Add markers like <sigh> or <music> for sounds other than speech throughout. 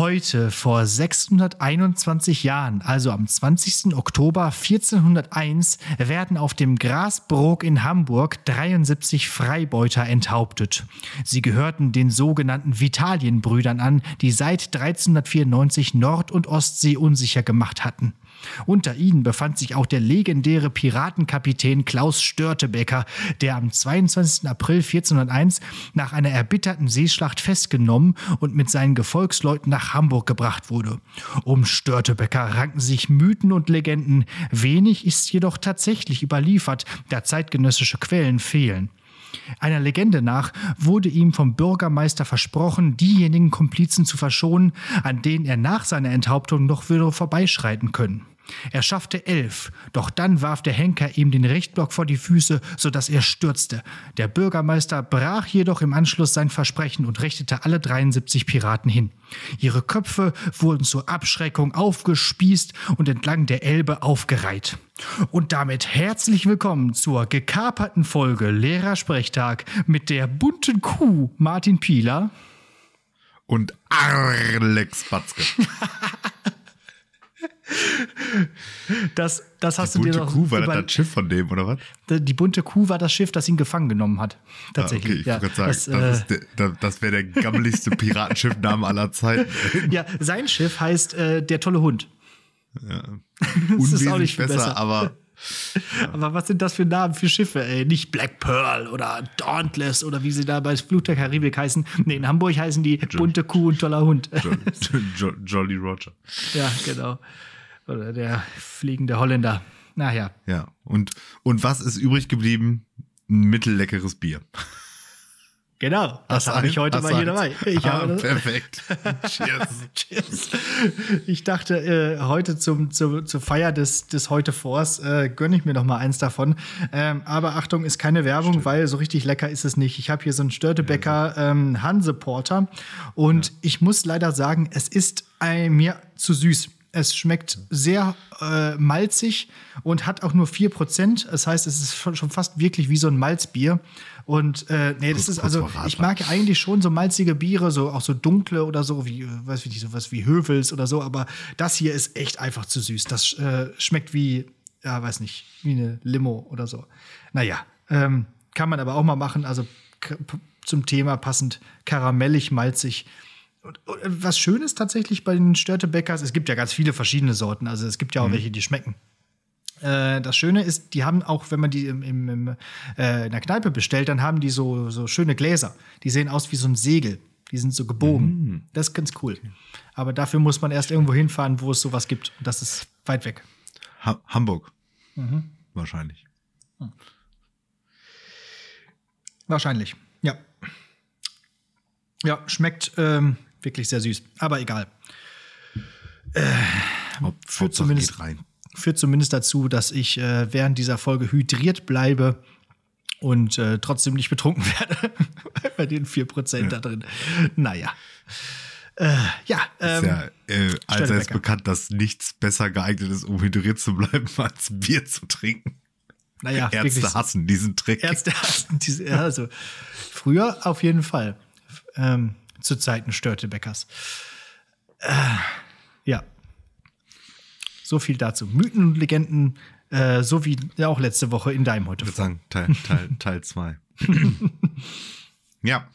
Heute, vor 621 Jahren, also am 20. Oktober 1401, werden auf dem Grasbrook in Hamburg 73 Freibeuter enthauptet. Sie gehörten den sogenannten Vitalienbrüdern an, die seit 1394 Nord- und Ostsee unsicher gemacht hatten. Unter ihnen befand sich auch der legendäre Piratenkapitän Klaus Störtebeker, der am 22. April 1401 nach einer erbitterten Seeschlacht festgenommen und mit seinen Gefolgsleuten nach Hamburg gebracht wurde. Um Störtebeker ranken sich Mythen und Legenden, wenig ist jedoch tatsächlich überliefert, da zeitgenössische Quellen fehlen. Einer Legende nach wurde ihm vom Bürgermeister versprochen, diejenigen Komplizen zu verschonen, an denen er nach seiner Enthauptung noch würde vorbeischreiten können. Er schaffte elf, doch dann warf der Henker ihm den Rechtblock vor die Füße, sodass er stürzte. Der Bürgermeister brach jedoch im Anschluss sein Versprechen und richtete alle 73 Piraten hin. Ihre Köpfe wurden zur Abschreckung aufgespießt und entlang der Elbe aufgereiht. Und damit herzlich willkommen zur gekaperten Folge Lehrersprechtag mit der bunten Kuh Martin Pieler und Alex Batzke. <laughs> Das, das hast die du dir bunte doch Kuh, war das das Schiff von dem, oder was? Die bunte Kuh war das Schiff, das ihn gefangen genommen hat. Tatsächlich. Ah, okay, ich ja, gerade sagen, das, das, äh, das, wäre der gammeligste Piratenschiffname aller Zeiten. <laughs> ja, sein Schiff heißt äh, der tolle Hund. <laughs> ist auch Unwesentlich nicht besser, besser. aber <laughs> Aber was sind das für Namen für Schiffe, ey? Nicht Black Pearl oder Dauntless oder wie sie da bei Flut der Karibik heißen. Nee, in Hamburg heißen die bunte Kuh und toller Hund. Jo, jo, Jolly Roger. ja, genau. Oder der fliegende Holländer. Naja. Ja, und, und was ist übrig geblieben? Ein mittelleckeres Bier. Genau, das habe ich heute mal hier dabei. Ich ah, habe perfekt. <laughs> Cheers. Cheers. Ich dachte, äh, heute zum, zum, zur Feier des, des heute Vors äh, gönne ich mir noch mal eins davon. Ähm, aber Achtung, ist keine Werbung, weil so richtig lecker ist es nicht. Ich habe hier so einen Störtebecker ähm, Hanse Porter und ich muss leider sagen, es ist ein, mir zu süß. Es schmeckt sehr äh, malzig und hat auch nur 4%. Das heißt, es ist schon fast wirklich wie so ein Malzbier. Und äh, nee, das Kurz- ist also, ich mag eigentlich schon so malzige Biere, so auch so dunkle oder so, wie, äh, weiß ich nicht, sowas wie Hövels oder so, aber das hier ist echt einfach zu süß. Das äh, schmeckt wie, ja, weiß nicht, wie eine Limo oder so. Naja, ähm, kann man aber auch mal machen, also zum Thema passend karamellig, malzig. Und, und was schön ist tatsächlich bei den Störtebäckers, es gibt ja ganz viele verschiedene Sorten, also es gibt ja auch welche, die schmecken. Äh, das Schöne ist, die haben auch, wenn man die im, im, im, äh, in der Kneipe bestellt, dann haben die so, so schöne Gläser. Die sehen aus wie so ein Segel. Die sind so gebogen. Das ist ganz cool. Aber dafür muss man erst irgendwo hinfahren, wo es sowas gibt. Und das ist weit weg. Ha Hamburg. Mhm. Wahrscheinlich. Wahrscheinlich. Ja. Ja, schmeckt ähm, wirklich sehr süß. Aber egal. Haupt, Führt zumindest, führt zumindest dazu, dass ich äh, während dieser Folge hydriert bleibe und äh, trotzdem nicht betrunken <laughs> werde. Bei den 4% da drin. Naja. Äh, ja, ähm, Ist ja äh, allseits bekannt, dass nichts besser geeignet ist, um hydriert zu bleiben, <laughs> als Bier zu trinken. naja, wirklich Ärzte so. hassen diesen Trick. Ärzte hassen diese, ja, also früher auf jeden Fall. Ähm, zu Zeiten Störtebeckers. Äh, ja. So viel dazu. Mythen und Legenden, äh, so wie ja auch letzte Woche in deinem heute. Ich würde sagen, Teil 2. Teil, Teil zwei. <laughs> ja.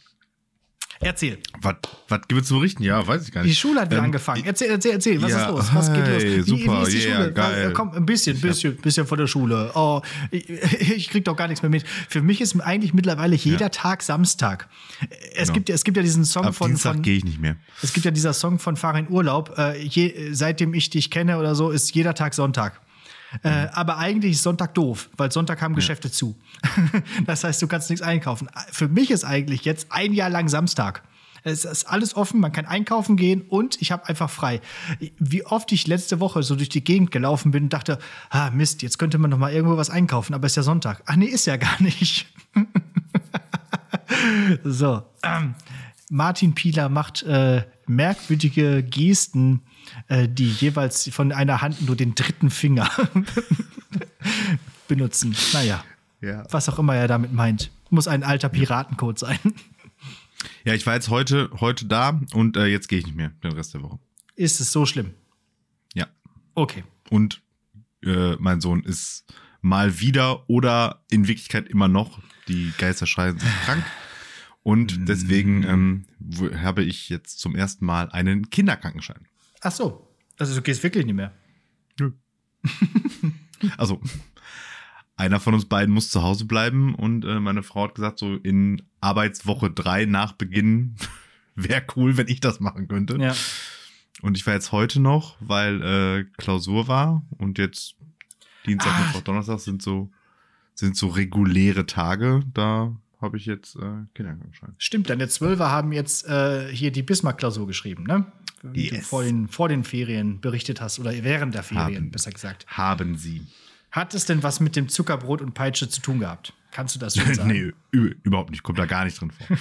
Erzähl. Was was gibt es zu berichten? Ja, weiß ich gar nicht. Die Schule hat wieder Ähm, angefangen. Erzähl, erzähl, erzähl. Was ja, ist los? Was geht los? hey, super, ist die yeah, Schule? geil. Äh, Komm, ein bisschen, bisschen, bisschen von der Schule. Oh, ich, <laughs> ich krieg doch gar nichts mehr mit. Für mich ist eigentlich mittlerweile jeder Tag Samstag. Es, Genau. gibt, ja- es gibt ja diesen Song Ab von, Dienstag gehe ich nicht mehr. Es gibt ja dieser Song von Fahr in Urlaub. Äh, je, seitdem ich dich kenne oder so, ist jeder Tag Sonntag. Äh, aber eigentlich ist Sonntag doof, weil Sonntag haben Geschäfte zu. <laughs> das heißt, du kannst nichts einkaufen. Für mich ist eigentlich jetzt ein Jahr lang Samstag. Es ist alles offen, man kann einkaufen gehen und ich habe einfach frei. Wie oft ich letzte Woche so durch die Gegend gelaufen bin und dachte, ah Mist, jetzt könnte man noch mal irgendwo was einkaufen, aber ist ja Sonntag. Ach nee, ist ja gar nicht. <laughs> So, ähm, Martin Pieler macht äh, merkwürdige Gesten, die jeweils von einer Hand nur den dritten Finger <laughs> benutzen. Naja, Ja. was auch immer er damit meint. Muss ein alter Piratencode sein. Ja, ich war jetzt heute, heute da und äh, jetzt gehe ich nicht mehr den Rest der Woche. Ist es so schlimm? Ja. Okay. Und äh, mein Sohn ist mal wieder oder in Wirklichkeit immer noch, die Geister schreien, sind krank. Und deswegen ähm, habe ich jetzt zum ersten Mal einen Kinderkrankenschein. Ach so. Also du gehst wirklich nicht mehr. <laughs> Also, einer von uns beiden muss zu Hause bleiben und äh, meine Frau hat gesagt, so in Arbeitswoche drei nach Beginn <laughs> wäre cool, wenn ich das machen könnte. Ja. Und ich war jetzt heute noch, weil äh, Klausur war und jetzt Dienstag, Ah. Mittwoch, Donnerstag sind so sind so reguläre Tage. Da habe ich jetzt äh, Kinderkrankenschein. Stimmt, deine Zwölfer haben jetzt äh, hier die Bismarck-Klausur geschrieben, ne? Wie du Yes. vor den, vor den Ferien berichtet hast oder während der Ferien, Haben. besser gesagt. Haben Sie? Hat es denn was mit dem Zuckerbrot und Peitsche zu tun gehabt? Kannst du das schon <laughs> sagen? nee, überhaupt nicht. Kommt da gar nicht drin vor.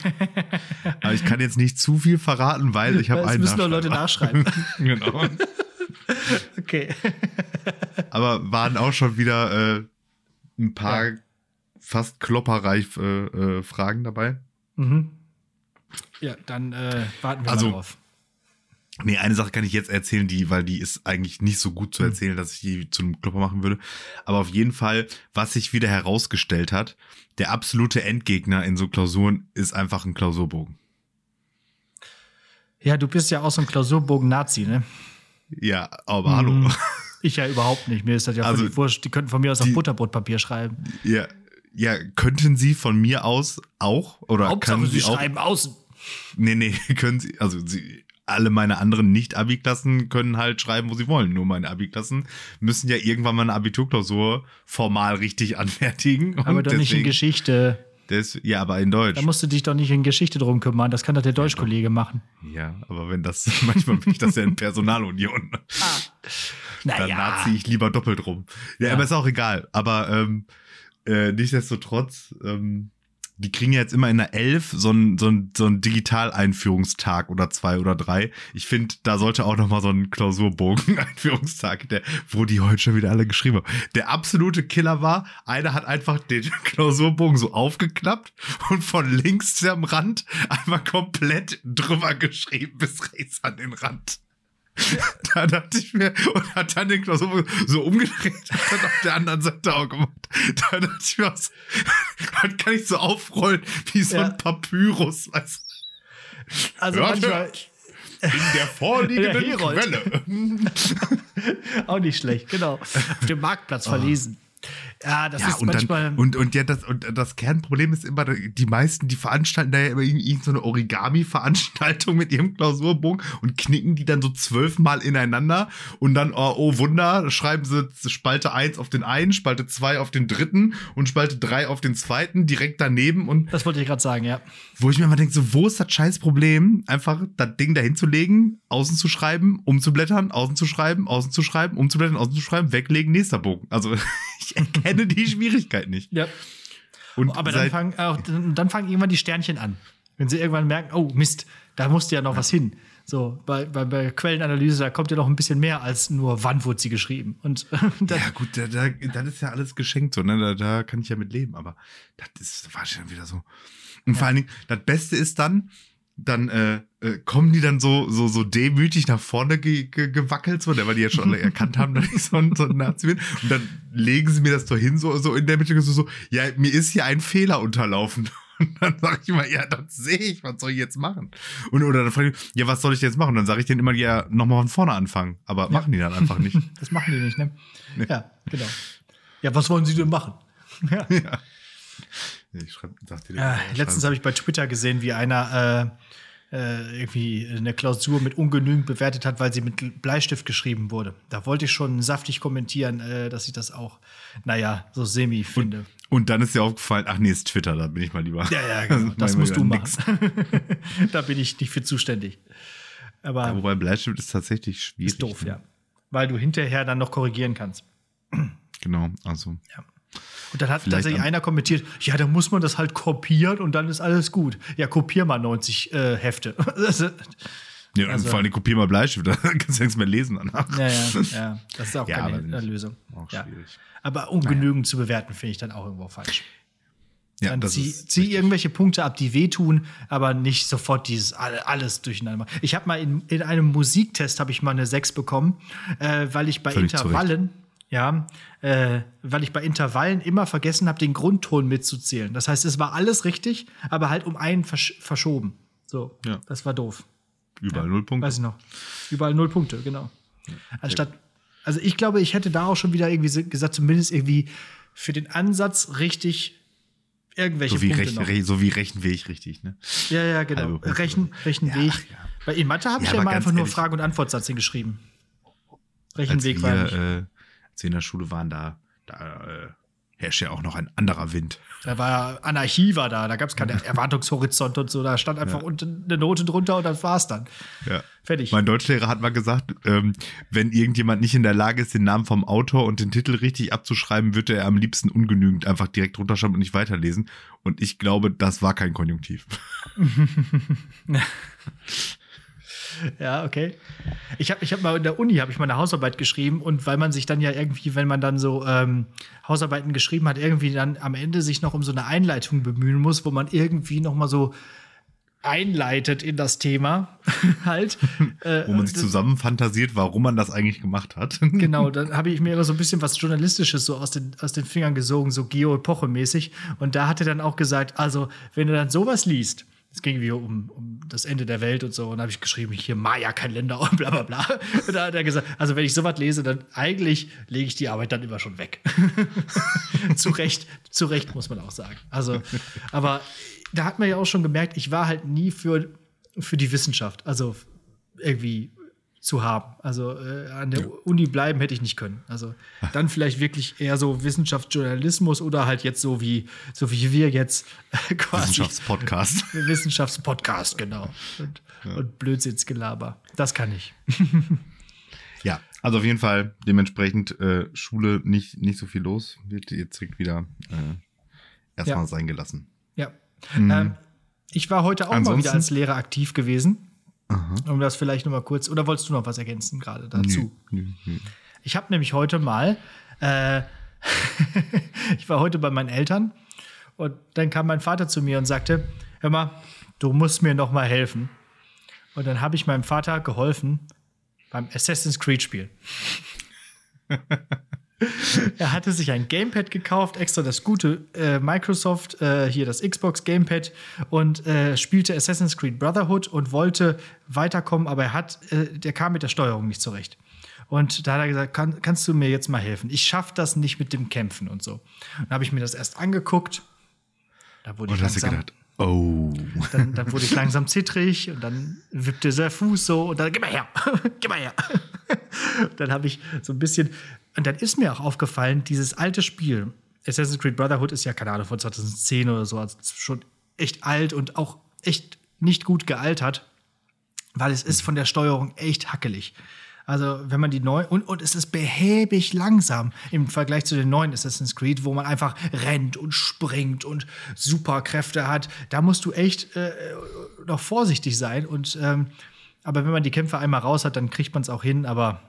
Aber ich kann jetzt nicht zu viel verraten, weil ich habe einen müssen doch Leute nachschreiben. <laughs> genau. <laughs> okay. Aber waren auch schon wieder äh, ein paar fast klopperreich äh, äh, Fragen dabei. Mhm. Ja, dann äh, warten wir Also- mal drauf. Nee, eine Sache kann ich jetzt erzählen, die, weil die ist eigentlich nicht so gut zu erzählen, dass ich die zu einem Klopper machen würde. Aber auf jeden Fall, was sich wieder herausgestellt hat, der absolute Endgegner in so Klausuren ist einfach ein Klausurbogen. Ja, du bist ja auch so ein Klausurbogen-Nazi, ne? Ja, aber Mhm. hallo. Ich ja überhaupt nicht. Mir ist das ja Also, völlig wurscht. Die könnten von mir aus auf Butterbrotpapier schreiben. Ja, ja, könnten Sie von mir aus auch oder Hauptsache, können sie Sie auch? schreiben außen. Nee, nee, <laughs> können Sie, also Sie, alle meine anderen Nicht-Abi-Klassen können halt schreiben, wo sie wollen. Nur meine Abi-Klassen müssen ja irgendwann mal eine Abiturklausur formal richtig <laughs> anfertigen. Aber Und doch nicht in deswegen- Geschichte. Des, ja, aber in Deutsch. Da musst du dich doch nicht in Geschichte drum kümmern. Das kann doch der Deutschkollege machen. Ja, aber wenn das, <laughs> manchmal bin ich das ja in Personalunion. Dann Naja. nazi ich lieber doppelt rum. Ja, Ja. aber ist auch egal. Aber ähm, äh, nichtsdestotrotz, ähm, die kriegen ja jetzt immer in der 11 so ein, so so ein Digital-Einführungstag oder zwei oder drei. Ich finde, da sollte auch noch mal so ein Klausurbogen-Einführungstag, der, wo die heute schon wieder alle geschrieben haben. Der absolute Killer war, einer hat einfach den <laughs> Klausurbogen so aufgeklappt und von links am Rand einmal komplett drüber geschrieben bis rechts an den Rand. <laughs> Da dachte ich mir, und hat dann den Klausurbogen so umgedreht, hat dann auf der anderen Seite auch gemacht. Da dachte ich mir, was, <laughs> man kann ich so aufrollen wie so Ja. ein Papyrus, weißt Also Hört, manchmal hört. in der vorliegenden <laughs> Der. Quelle. auch nicht schlecht, genau. Auf dem Marktplatz verlesen. Ja, das Ja, ist und manchmal. dann, und, und ja, das, und das Kernproblem ist immer, die meisten, die veranstalten da ja immer irgend- irgend so eine Origami-Veranstaltung <laughs> mit ihrem Klausurbogen und knicken die dann so zwölfmal ineinander und dann, oh, oh Wunder, schreiben sie Spalte 1 auf den einen, Spalte 2 auf den dritten und Spalte 3 auf den zweiten, direkt daneben und das wollte ich gerade sagen, ja. wo ich mir immer denke, so, wo ist das scheiß Problem, einfach das Ding dahin zu legen, außen zu schreiben, umzublättern, außen zu schreiben, außen zu schreiben, umzublättern, außen zu schreiben, weglegen, nächster Bogen. Also <laughs> ich erkenne die Schwierigkeit nicht. ja. Und Aber dann fangen, auch, dann dann fangen irgendwann die Sternchen an. Wenn sie irgendwann merken, oh Mist, da musste ja noch was hin. So, bei, bei, bei Quellenanalyse, da kommt ja noch ein bisschen mehr als nur, wann wurde sie geschrieben. Und dann, ja gut, da, da, das ist ja alles geschenkt so, ne? Da, da kann ich ja mit leben, aber das ist war schon wieder so. Und vor allen Dingen, das Beste ist dann, dann äh, äh, kommen die dann so so so demütig nach vorne ge ge gewackelt so, ne, weil die ja schon alle <laughs> erkannt haben, dass ich so ein, so ein Nazi bin. Und dann legen sie mir das so hin, so, so in der Mitte, so, so, ja, mir ist hier ein Fehler unterlaufen. <laughs> Und dann sage ich immer, ja, das sehe ich, was soll ich jetzt machen? Und oder dann frage ich, ja, was soll ich jetzt machen? Und dann sage ich denen immer, ja, nochmal von vorne anfangen. Aber machen die dann einfach nicht. <laughs> das machen die nicht, ne? Ja, genau. Ja, was wollen sie denn machen? Ja. Ja. Ich schreib, sag dir Äh, letztens habe ich bei Twitter gesehen, wie einer äh, äh, irgendwie eine Klausur mit ungenügend bewertet hat, weil sie mit Bleistift geschrieben wurde. Da wollte ich schon saftig kommentieren, äh, dass ich das auch, naja, so semi finde. Und dann ist dir aufgefallen, ach nee, ist Twitter, da bin ich mal lieber. ja, ja, genau. <laughs> Das musst du machen. <laughs> da bin ich nicht für zuständig. Aber Ja, wobei Bleistift ist tatsächlich schwierig. ist doof, ja. Weil du hinterher dann noch korrigieren kannst. Genau, also. Und dann hat Vielleicht tatsächlich einer kommentiert, ja, dann muss man das halt kopieren und dann ist alles gut. Ja, kopier mal 90 äh, Hefte. <laughs> Ja, Also- vor allem kopier mal Bleistift, <laughs> da kannst du nichts mehr lesen danach. ja, ja, ja, das ist auch Ja, keine Lösung. Auch Ja. schwierig. Aber ungenügend zu bewerten, finde ich dann auch irgendwo falsch. Ja, dann zieh, zieh irgendwelche Punkte ab, die wehtun, aber nicht sofort dieses alle- alles durcheinander. Ich habe mal in, in einem Musiktest habe ich mal eine 6 bekommen, äh, weil ich bei Völlig Intervallen, ja, äh, weil ich bei Intervallen immer vergessen habe, den Grundton mitzuzählen. Das heißt, es war alles richtig, aber halt um einen versch verschoben. So, Ja. das war doof. Überall null Punkte. Weiß ich noch. Überall null Punkte, genau. Anstatt, also ich glaube, ich hätte da auch schon wieder irgendwie gesagt, zumindest irgendwie für den Ansatz richtig irgendwelche So wie, Punkte rech, noch. re, so wie Rechenweg richtig, ne? Ja, ja, genau. Rechen, Rechenweg. Ja, ja. Bei in Mathe habe ich Ja, ja immer einfach nur ehrlich- Frage- und Antwortsatz hingeschrieben. Rechenweg war nicht. äh, als wir in der Schule waren, da, da äh, herrscht ja auch noch ein anderer Wind. Da war Anarchie war da, da gab es keinen <laughs> Erwartungshorizont und so, da stand einfach unten eine Note drunter und das war's dann. Ja. Fertig. Mein Deutschlehrer hat mal gesagt, ähm, wenn irgendjemand nicht in der Lage ist, den Namen vom Autor und den Titel richtig abzuschreiben, würde er am liebsten ungenügend einfach direkt runterschreiben und nicht weiterlesen. Und ich glaube, das war kein Konjunktiv. <laughs> <laughs> Ja, okay. Ich habe ich hab mal in der Uni habe ich mal eine Hausarbeit geschrieben und weil man sich dann ja irgendwie, wenn man dann so ähm, Hausarbeiten geschrieben hat, irgendwie dann am Ende sich noch um so eine Einleitung bemühen muss, wo man irgendwie noch mal so einleitet in das Thema <laughs> halt. äh, <laughs> Wo man sich das- zusammen fantasiert, warum man das eigentlich gemacht hat. <laughs> Genau, dann habe ich mir immer so ein bisschen was Journalistisches so aus den, aus den Fingern gesogen, so Geo-Epoche-mäßig. Und da hat er dann auch gesagt, also, wenn du dann sowas liest, es ging wie um, um das Ende der Welt und so, und habe ich geschrieben, hier Maya-Kalender und bla bla bla. Und da hat er gesagt, also wenn ich sowas lese, dann eigentlich lege ich die Arbeit dann immer schon weg. <laughs> zu Recht, zu Recht muss man auch sagen. Also, aber da hat man ja auch schon gemerkt, ich war halt nie für, für die Wissenschaft, also irgendwie zu haben. Also äh, an der Uni bleiben hätte ich nicht können. Also dann vielleicht wirklich eher so Wissenschaftsjournalismus oder halt jetzt so wie so wie wir jetzt äh, quasi Wissenschaftspodcast. <laughs> Wissenschaftspodcast genau und, und Blödsinnsgelaber. Das kann ich. <laughs> Ja, also auf jeden Fall dementsprechend äh, Schule nicht, nicht so viel los. Wird jetzt direkt wieder äh, erstmal Ja. sein gelassen. Ja. Ähm, ich war heute auch mal wieder Ansonsten? als Lehrer aktiv gewesen. Um das vielleicht noch mal kurz oder wolltest du noch was ergänzen gerade dazu? Nö, nö. Ich habe nämlich heute mal, äh, <laughs> ich war heute bei meinen Eltern und dann kam mein Vater zu mir und sagte, hör mal, du musst mir noch mal helfen. Und dann habe ich meinem Vater geholfen beim Assassin's Creed Spiel. <laughs> <laughs> er hatte sich ein Gamepad gekauft, extra das gute äh, Microsoft, äh, hier das Xbox Gamepad und äh, spielte Assassin's Creed Brotherhood und wollte weiterkommen, aber er hat, äh, der kam mit der Steuerung nicht zurecht. Und da hat er gesagt, kann, kannst du mir jetzt mal helfen? Ich schaffe das nicht mit dem Kämpfen und so. Dann habe ich mir das erst angeguckt. Da wurde ich Und hast du langsam, gedacht, oh. dann, dann wurde ich langsam zittrig und dann wippte der Fuß so und dann, gib mal her, <laughs> gib mal her. <laughs> dann habe ich so ein bisschen, und dann ist mir auch aufgefallen, dieses alte Spiel, Assassin's Creed Brotherhood ist ja, keine Ahnung, von 2010 oder so, also schon echt alt und auch echt nicht gut gealtert, weil es ist von der Steuerung echt hackelig. Also, wenn man die neu und, und es ist behäbig langsam im Vergleich zu den neuen Assassin's Creed, wo man einfach rennt und springt und Superkräfte hat. Da musst du echt äh, noch vorsichtig sein. Und ähm, aber wenn man die Kämpfe einmal raus hat, dann kriegt man es auch hin. Aber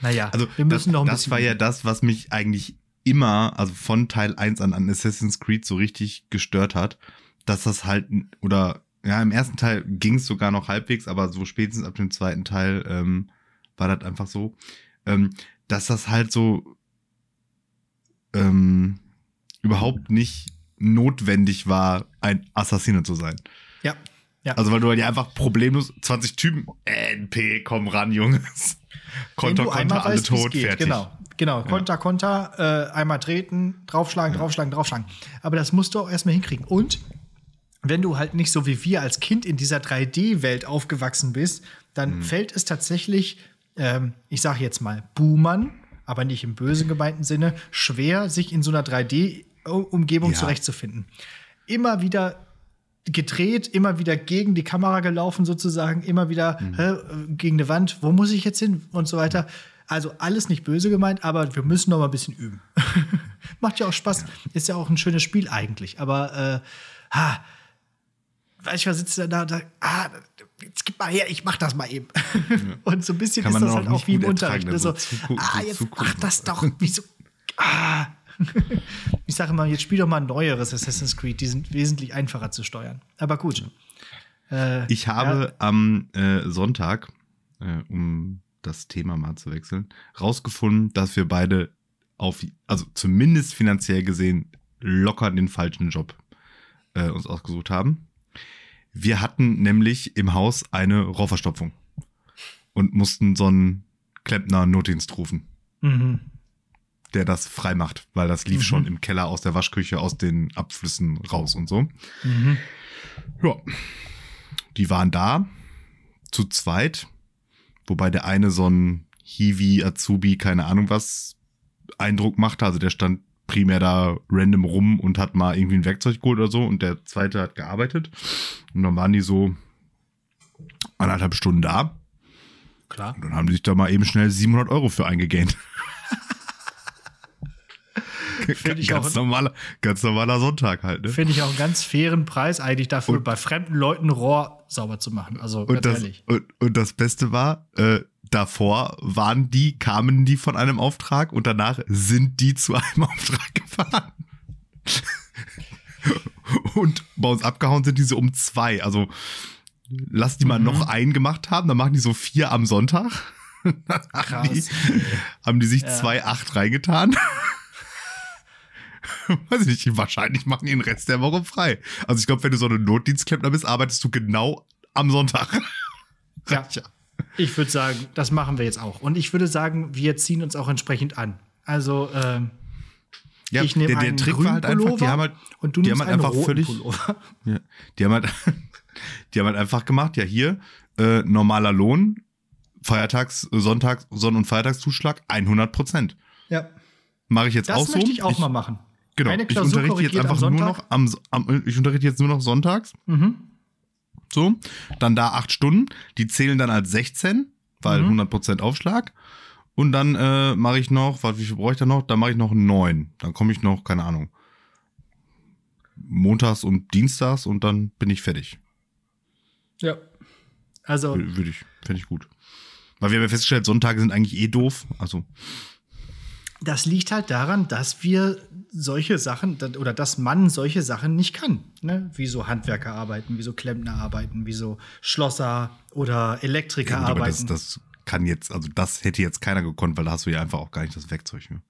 naja, Also wir müssen das, noch ein das war ja das, was mich eigentlich immer, also von Teil 1 an, an Assassin's Creed so richtig gestört hat, dass das halt, oder ja, im ersten Teil ging es sogar noch halbwegs, aber so spätestens ab dem zweiten Teil ähm, war das einfach so, ähm, dass das halt so ähm, überhaupt nicht notwendig war, ein Assassine zu sein. ja, ja. Also weil du ja einfach problemlos 20 Typen, NP, komm ran, Jungs. Konter, Konter, alle weißt, tot, fertig. Genau, genau. Konter, Konter, äh, einmal treten, draufschlagen, draufschlagen, draufschlagen. Aber das musst du auch erstmal hinkriegen. Und wenn du halt nicht so wie wir als Kind in dieser 3D-Welt aufgewachsen bist, dann Mhm. fällt es tatsächlich, ähm, ich sage jetzt mal, Boomern, aber nicht im bösen gemeinten Sinne, schwer, sich in so einer 3D-Umgebung Ja. zurechtzufinden. Immer wieder gedreht, immer wieder gegen die Kamera gelaufen sozusagen, immer wieder Mhm. hä, gegen eine Wand, wo muss ich jetzt hin und so weiter. Also alles nicht böse gemeint, aber wir müssen noch mal ein bisschen üben. <laughs> Macht ja auch Spaß, ist ja auch ein schönes Spiel eigentlich, aber äh, ha, du, was sitzt da, da, da ah, jetzt gib mal her, ich mach das mal eben. <laughs> Und so ein bisschen Kann ist das auch halt auch wie im Unterricht. ne? So, so zugucken, ah, jetzt mach das doch, wieso, ah. <laughs> ich sage mal, jetzt spiel doch mal ein neueres Assassin's Creed, die sind wesentlich einfacher zu steuern. Aber gut. Äh, ich habe ja. am äh, Sonntag, äh, um das Thema mal zu wechseln, rausgefunden, dass wir beide auf, also zumindest finanziell gesehen, locker den falschen Job äh, uns ausgesucht haben. Wir hatten nämlich im Haus eine Rohrverstopfung und mussten so einen Klempner-Notdienst rufen. Mhm. Der das frei macht, weil das lief mhm. schon im Keller aus der Waschküche, aus den Abflüssen raus und so. Mhm. Ja. Die waren da, zu zweit, wobei der eine so ein Hiwi, Azubi, keine Ahnung was, Eindruck machte. Also der stand primär da random rum und hat mal irgendwie ein Werkzeug geholt oder so und der zweite hat gearbeitet. Und dann waren die so anderthalb Stunden da. Klar. Und dann haben die sich da mal eben schnell 700 Euro für eingegähnt. <laughs> <laughs> Finde ich ganz auch normaler, ganz normaler Sonntag halt. Ne? Finde ich auch einen ganz fairen Preis eigentlich dafür, und, bei fremden Leuten Rohr sauber zu machen. Also und das. Und, und das Beste war, äh, davor waren die, kamen die von einem Auftrag und danach sind die zu <laughs> einem Auftrag gefahren. <laughs> und bei uns abgehauen sind diese um zwei. Also lass die mal mhm. noch einen gemacht haben, dann machen die so vier am Sonntag. Krass. Haben die, haben die sich ja. zwei acht reingetan. <laughs> Weiß ich nicht, wahrscheinlich machen die den Rest der Woche frei. Also ich glaube, wenn du so eine Notdienstklempner bist, arbeitest du genau am Sonntag. <laughs> Ja. ja. Ich würde sagen, das machen wir jetzt auch. Und ich würde sagen, wir ziehen uns auch entsprechend an. Also, äh, ja, ich nehme einen der Trick war halt einfach, die haben halt, und du die haben halt einfach völlig, <laughs> ja, die haben halt, die haben halt einfach gemacht, ja hier, äh, normaler Lohn, Feiertags, Sonntags, Sonn- und Feiertagszuschlag 100 Prozent. Ja. Mache ich jetzt das auch so. Das möchte ich auch ich, mal machen. Genau, ich unterrichte jetzt einfach nur noch am, am, ich unterrichte jetzt nur noch sonntags. Mhm. So, dann da acht Stunden, die zählen dann als 16, weil mhm. 100% Aufschlag. Und dann äh, mache ich noch, was, wie viel brauche ich da noch? Dann mache ich noch neun. Dann komme ich noch, keine Ahnung, montags und dienstags und dann bin ich fertig. Ja. Also. Würde ich, fände ich gut. Weil wir haben ja festgestellt, Sonntage sind eigentlich eh doof. Also. Das liegt halt daran, dass wir solche Sachen oder dass man solche Sachen nicht kann. Ne? Wie so Handwerker arbeiten, wie so Klempner arbeiten, wie so Schlosser oder Elektriker ja, gut, arbeiten. Das, das, kann jetzt, also das hätte jetzt keiner gekonnt, weil da hast du ja einfach auch gar nicht das Werkzeug. Ne?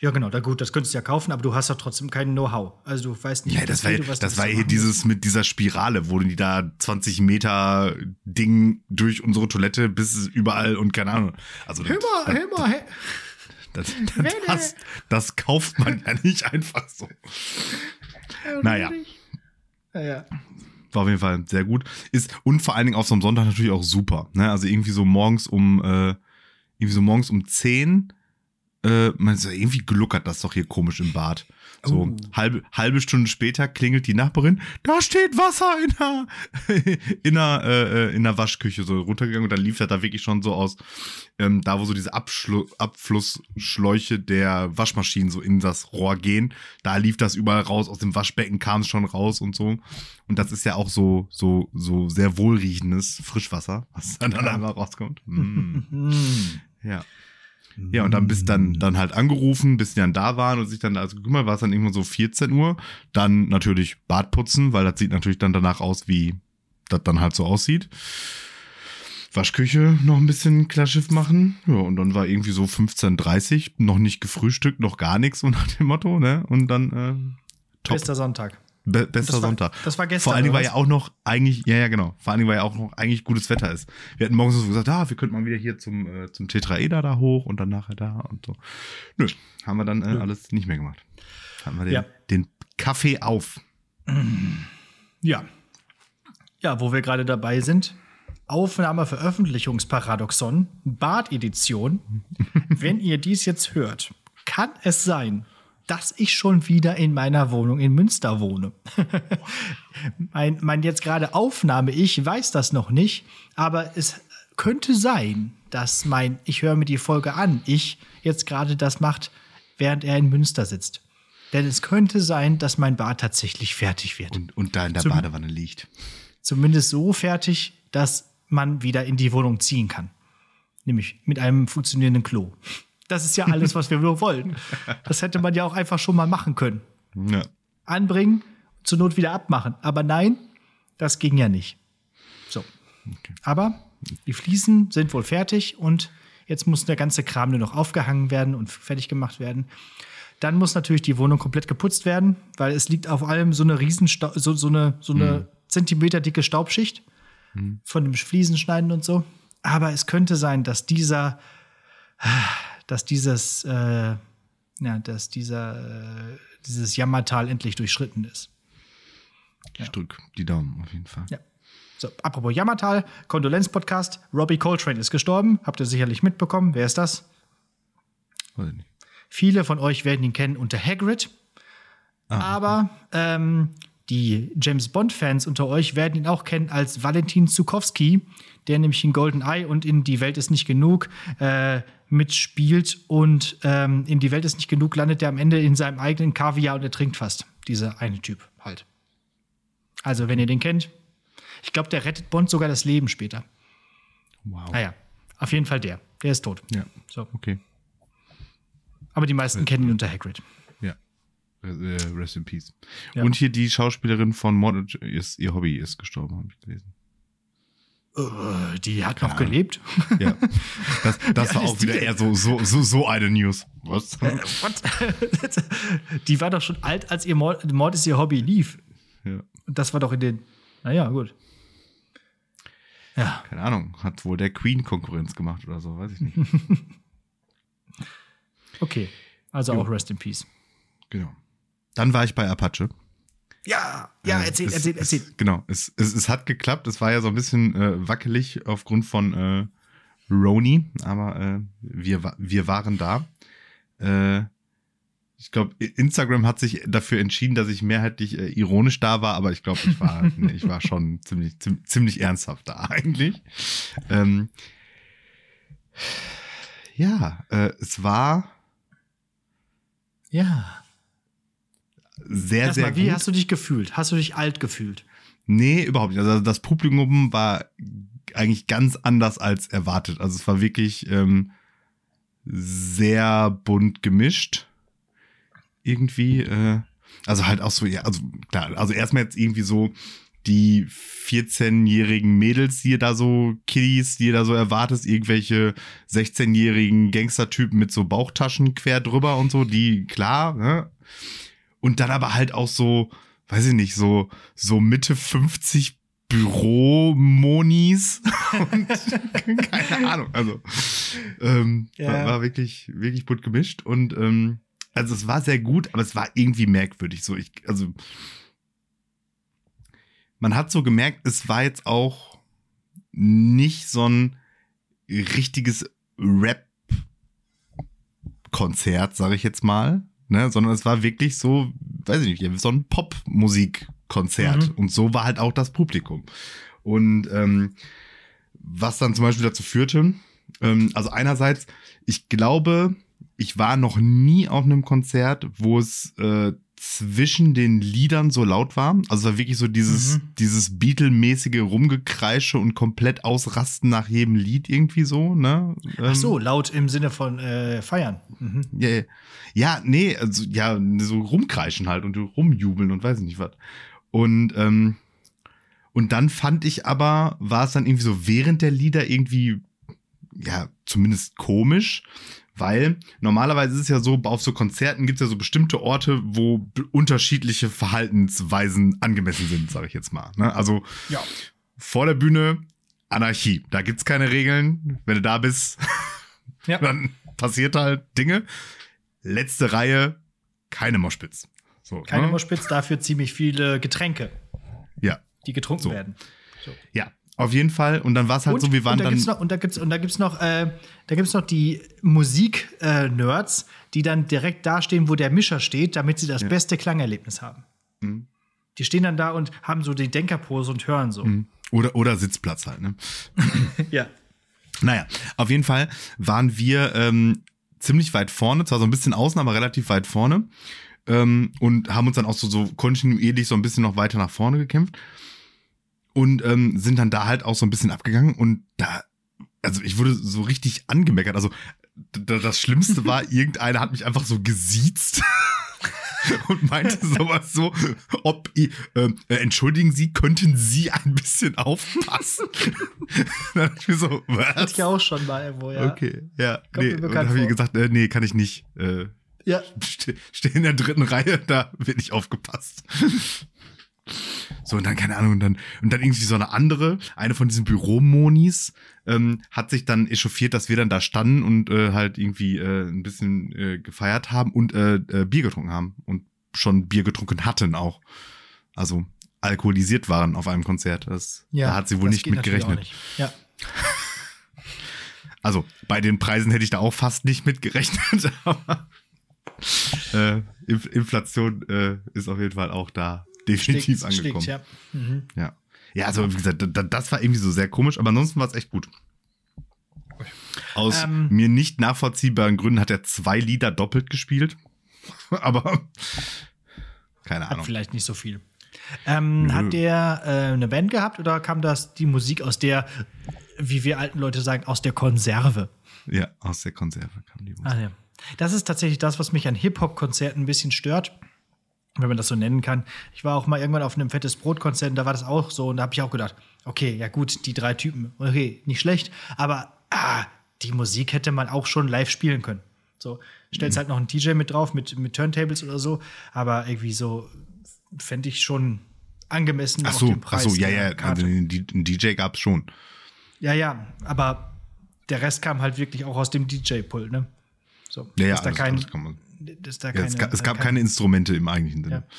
Ja, genau, da gut, das könntest du ja kaufen, aber du hast ja trotzdem kein Know-how. Also du weißt nicht, ja, das war, du, was das war hier dieses mit dieser Spirale, wo die da 20 Meter Ding durch unsere Toilette bis überall und keine Ahnung. Also hör mal, das, hör mal, das, <laughs> das, das, das, kauft man ja nicht einfach so. naja. Ja. War auf jeden Fall sehr gut. Ist, und vor allen Dingen auf so einem Sonntag natürlich auch super. Ne? Also irgendwie so morgens um, äh, irgendwie so morgens um 10 äh, man irgendwie gluckert das doch hier komisch im Bad. So oh. halbe, halbe Stunde später klingelt die Nachbarin, da steht Wasser in der, <laughs> in der, äh, in der Waschküche so runtergegangen und dann lief das da wirklich schon so aus, ähm, da wo so diese Abschlu Abflussschläuche der Waschmaschinen so in das Rohr gehen, da lief das überall raus, aus dem Waschbecken kam es schon raus und so. Und das ist ja auch so, so, so sehr wohlriechendes Frischwasser, was dann, dann einfach rauskommt. Mm. <laughs> ja. Ja, und dann bist dann, dann halt angerufen, bis die dann da waren und sich dann also gekümmert, war es dann irgendwann so 14 Uhr. Dann natürlich Bad putzen, weil das sieht natürlich dann danach aus, wie das dann halt so aussieht. Waschküche noch ein bisschen Klarschiff machen. Ja, und dann war irgendwie so 15.30 noch nicht gefrühstückt, noch gar nichts, nach dem Motto, ne? Und dann äh, top. Bester Sonntag. Be bester das war, Sonntag. Das war gestern. Vor allen Dingen war ja auch noch eigentlich, ja, ja, genau. Vor allen Dingen war ja auch noch eigentlich gutes Wetter ist. Wir hatten morgens so gesagt, ah, wir könnten mal wieder hier zum, äh, zum Tetraeder da hoch und dann nachher da und so. Nö, haben wir dann äh, alles nicht mehr gemacht. Haben wir den, ja. den Kaffee auf. Ja. Ja, wo wir gerade dabei sind. Aufnahme Veröffentlichungsparadoxon, Bad-Edition. <laughs> Wenn ihr dies jetzt hört, kann es sein, dass ich schon wieder in meiner Wohnung in Münster wohne. <laughs> mein, mein jetzt gerade Aufnahme, ich weiß das noch nicht, aber es könnte sein, dass mein, ich höre mir die Folge an, ich jetzt gerade das macht, während er in Münster sitzt. Denn es könnte sein, dass mein Bad tatsächlich fertig wird. Und, und da in der Zum, Badewanne liegt. Zumindest so fertig, dass man wieder in die Wohnung ziehen kann. Nämlich mit einem funktionierenden Klo. Das ist ja alles, was wir nur wollen. Das hätte man ja auch einfach schon mal machen können. Ja. Anbringen, zur Not wieder abmachen. Aber nein, das ging ja nicht. So. Aber die Fliesen sind wohl fertig und jetzt muss der ganze Kram nur noch aufgehangen werden und fertig gemacht werden. Dann muss natürlich die Wohnung komplett geputzt werden, weil es liegt auf allem so eine riesen so, so eine, so eine Zentimeter dicke Staubschicht von dem Fliesenschneiden und so. Aber es könnte sein, dass dieser, dass dieses, äh, ja, dass dieser, äh, dieses Jammertal endlich durchschritten ist. Ich drück die Daumen auf jeden Fall. Ja. So, apropos Jammertal, Kondolenz-Podcast. Robbie Coltrane ist gestorben. Habt ihr sicherlich mitbekommen. Wer ist das? Weiß ich nicht. Viele von euch werden ihn kennen unter Hagrid. Aber ähm, die James Bond-Fans unter euch werden ihn auch kennen als Valentin Zukowski, der nämlich in Golden Eye und in Die Welt ist nicht genug äh, mitspielt. Und ähm, in Die Welt ist nicht genug landet er am Ende in seinem eigenen Kaviar und er trinkt fast. Dieser eine Typ halt. Also, wenn ihr den kennt, ich glaube, der rettet Bond sogar das Leben später. Wow. Naja, auf jeden Fall der. Der ist tot. Ja, So. okay. Aber die meisten kennen ihn unter Hagrid. Ja. Äh, Rest in Peace. Ja. Und hier die Schauspielerin von Mord ist, ihr Hobby ist gestorben, habe ich gelesen. Äh, die hat noch gelebt. Ja. Das, <laughs> das war auch wieder eher so, so, so, so eine News. Was? What? <laughs> die war doch schon alt, als ihr Mord, Mord ist ihr Hobby lief. ja. Und das war doch in den. Naja, gut. Ja. Keine Ahnung. Hat wohl der Queen Konkurrenz gemacht oder so, weiß ich nicht. <laughs> Okay. Also auch Rest in Peace. genau. Dann war ich bei Apache. Ja, ja, Äh, erzähl, es, erzähl, erzähl. Es, genau, es, es, es hat geklappt. Es war ja so ein bisschen äh, wackelig aufgrund von äh, Roni, aber äh, wir, wir waren da. Äh, ich glaube, Instagram hat sich dafür entschieden, dass ich mehrheitlich äh, ironisch da war, aber ich glaube, ich war, <laughs> nee, ich war schon ziemlich, ziemlich, ziemlich ernsthaft da <laughs> eigentlich. Ähm, ja, äh, es war Ja. Sehr, sehr Erstmal, wie gut. hast du dich gefühlt? Hast du dich alt gefühlt? Nee, überhaupt nicht. Also das Publikum war eigentlich ganz anders als erwartet. Also es war wirklich ähm, sehr bunt gemischt. Irgendwie. Äh, also halt auch so, ja, also klar, also erstmal jetzt irgendwie so die 14-jährigen Mädels, die ihr da so, Kiddies, die ihr da so erwartet, irgendwelche 16-jährigen Gangstertypen mit so Bauchtaschen quer drüber und so, die, klar, ne? Und dann aber halt auch so, weiß ich nicht, so, so Mitte 50 Büromonis <laughs> und <laughs> keine Ahnung. Also ähm, Ja. war, war wirklich, wirklich bunt gemischt und ähm, also es war sehr gut, aber es war irgendwie merkwürdig. So, ich, also man hat so gemerkt, es war jetzt auch nicht so ein richtiges Rap-Konzert, sage ich jetzt mal, ne, sondern es war wirklich so, weiß ich nicht, so ein Pop-Musik-Konzert. Mhm. Und so war halt auch das Publikum. Und ähm, was dann zum Beispiel dazu führte, ähm, also einerseits, ich glaube, ich war noch nie auf einem Konzert, wo es äh, zwischen den Liedern so laut war. Also es war wirklich so dieses, Mhm. dieses Beatle-mäßige Rumgekreische und komplett ausrasten nach jedem Lied irgendwie so, ne? Ach so, laut im Sinne von äh, feiern. Mhm. Ja, ja. ja, nee, also ja, so rumkreischen halt und rumjubeln und weiß ich nicht was. Und, ähm, und dann fand ich aber, war es dann irgendwie so während der Lieder irgendwie, ja, zumindest komisch, weil normalerweise ist es ja so, auf so Konzerten gibt es ja so bestimmte Orte, wo unterschiedliche Verhaltensweisen angemessen sind, sage ich jetzt mal. Ne? Also Ja. vor der Bühne Anarchie, da gibt's keine Regeln. Wenn du da bist, Ja. <laughs> dann passiert halt Dinge. Letzte Reihe, keine Moschpitz. So, Keine ne? Moschpitz, dafür ziemlich viele Getränke, Ja, die getrunken So. werden. ja, auf jeden Fall. Und dann war es halt und, so, wir waren und da dann. gibt's noch, und da gibt's und da gibt's noch äh, da gibt's noch die Musik-Nerds, die dann direkt dastehen, wo der Mischer steht, damit sie das beste Klangerlebnis haben. Mhm. Die stehen dann da und haben so die Denkerpose und hören so. oder, oder Sitzplatz halt, ne? <laughs> Ja. Naja, auf jeden Fall waren wir ähm, ziemlich weit vorne, zwar so ein bisschen außen, aber relativ weit vorne. Ähm, und haben uns dann auch so, so kontinuierlich so ein bisschen noch weiter nach vorne gekämpft. Und ähm, sind dann da halt auch so ein bisschen abgegangen und da, also ich wurde so richtig angemeckert. Also das Schlimmste war, <laughs> irgendeiner hat mich einfach so gesiezt. <laughs> Und meinte <laughs> sowas so, ob, ähm, äh, entschuldigen Sie, könnten Sie ein bisschen aufpassen? Dann ich mir so, was? Hatte ich auch schon mal irgendwo, ja. Okay, ja. Kommt nee, und dann habe ich gesagt, äh, nee, kann ich nicht. Äh, Ja, ste stehe in der dritten Reihe, da wird nicht aufgepasst. So, und dann, keine Ahnung, und dann, und dann irgendwie so eine andere, eine von diesen Büromonis, ähm, hat sich dann echauffiert, dass wir dann da standen und äh, halt irgendwie äh, ein bisschen äh, gefeiert haben und äh, äh, Bier getrunken haben und schon Bier getrunken hatten auch. Also alkoholisiert waren auf einem Konzert. Das, ja. da hat sie wohl nicht mit gerechnet. nicht. Ja. <laughs> Also bei den Preisen hätte ich da auch fast nicht mit gerechnet, <laughs> aber äh, Inf Inflation ist auf jeden Fall auch da definitiv Stickt- angekommen. stickt, ja. Mhm. ja. ja, also wie gesagt, da, das war irgendwie so sehr komisch, aber ansonsten war es echt gut. Aus Ähm. mir nicht nachvollziehbaren Gründen hat er zwei Lieder doppelt gespielt, <laughs> aber keine Ahnung. vielleicht nicht so viel. Ähm, hat der äh, eine Band gehabt oder kam das die Musik aus der, wie wir alten Leute sagen, aus der Konserve? Ja, aus der Konserve kam die Musik. Ah, ja. Das ist tatsächlich das, was mich an Hip-Hop-Konzerten ein bisschen stört, wenn man das so nennen kann. Ich war auch mal irgendwann auf einem fettes Brot-Konzert und da war das auch so und da habe ich auch gedacht, okay, ja gut, die drei Typen, okay, nicht schlecht, aber ah, die Musik hätte man auch schon live spielen können. So, stellst Mhm. halt noch einen DJ mit drauf, mit, mit Turntables oder so, aber irgendwie so fände ich schon angemessen Ach auf so, ach so, ja, ja, also einen DJ gab es schon. Ja, ja, aber der Rest kam halt wirklich auch aus dem DJ-Pult, ne? So, Ja, ja, dass da kein, alles kann man. Dass da Ja, keine, es, ga- es gab kein- keine Instrumente im eigentlichen Sinne. Ja.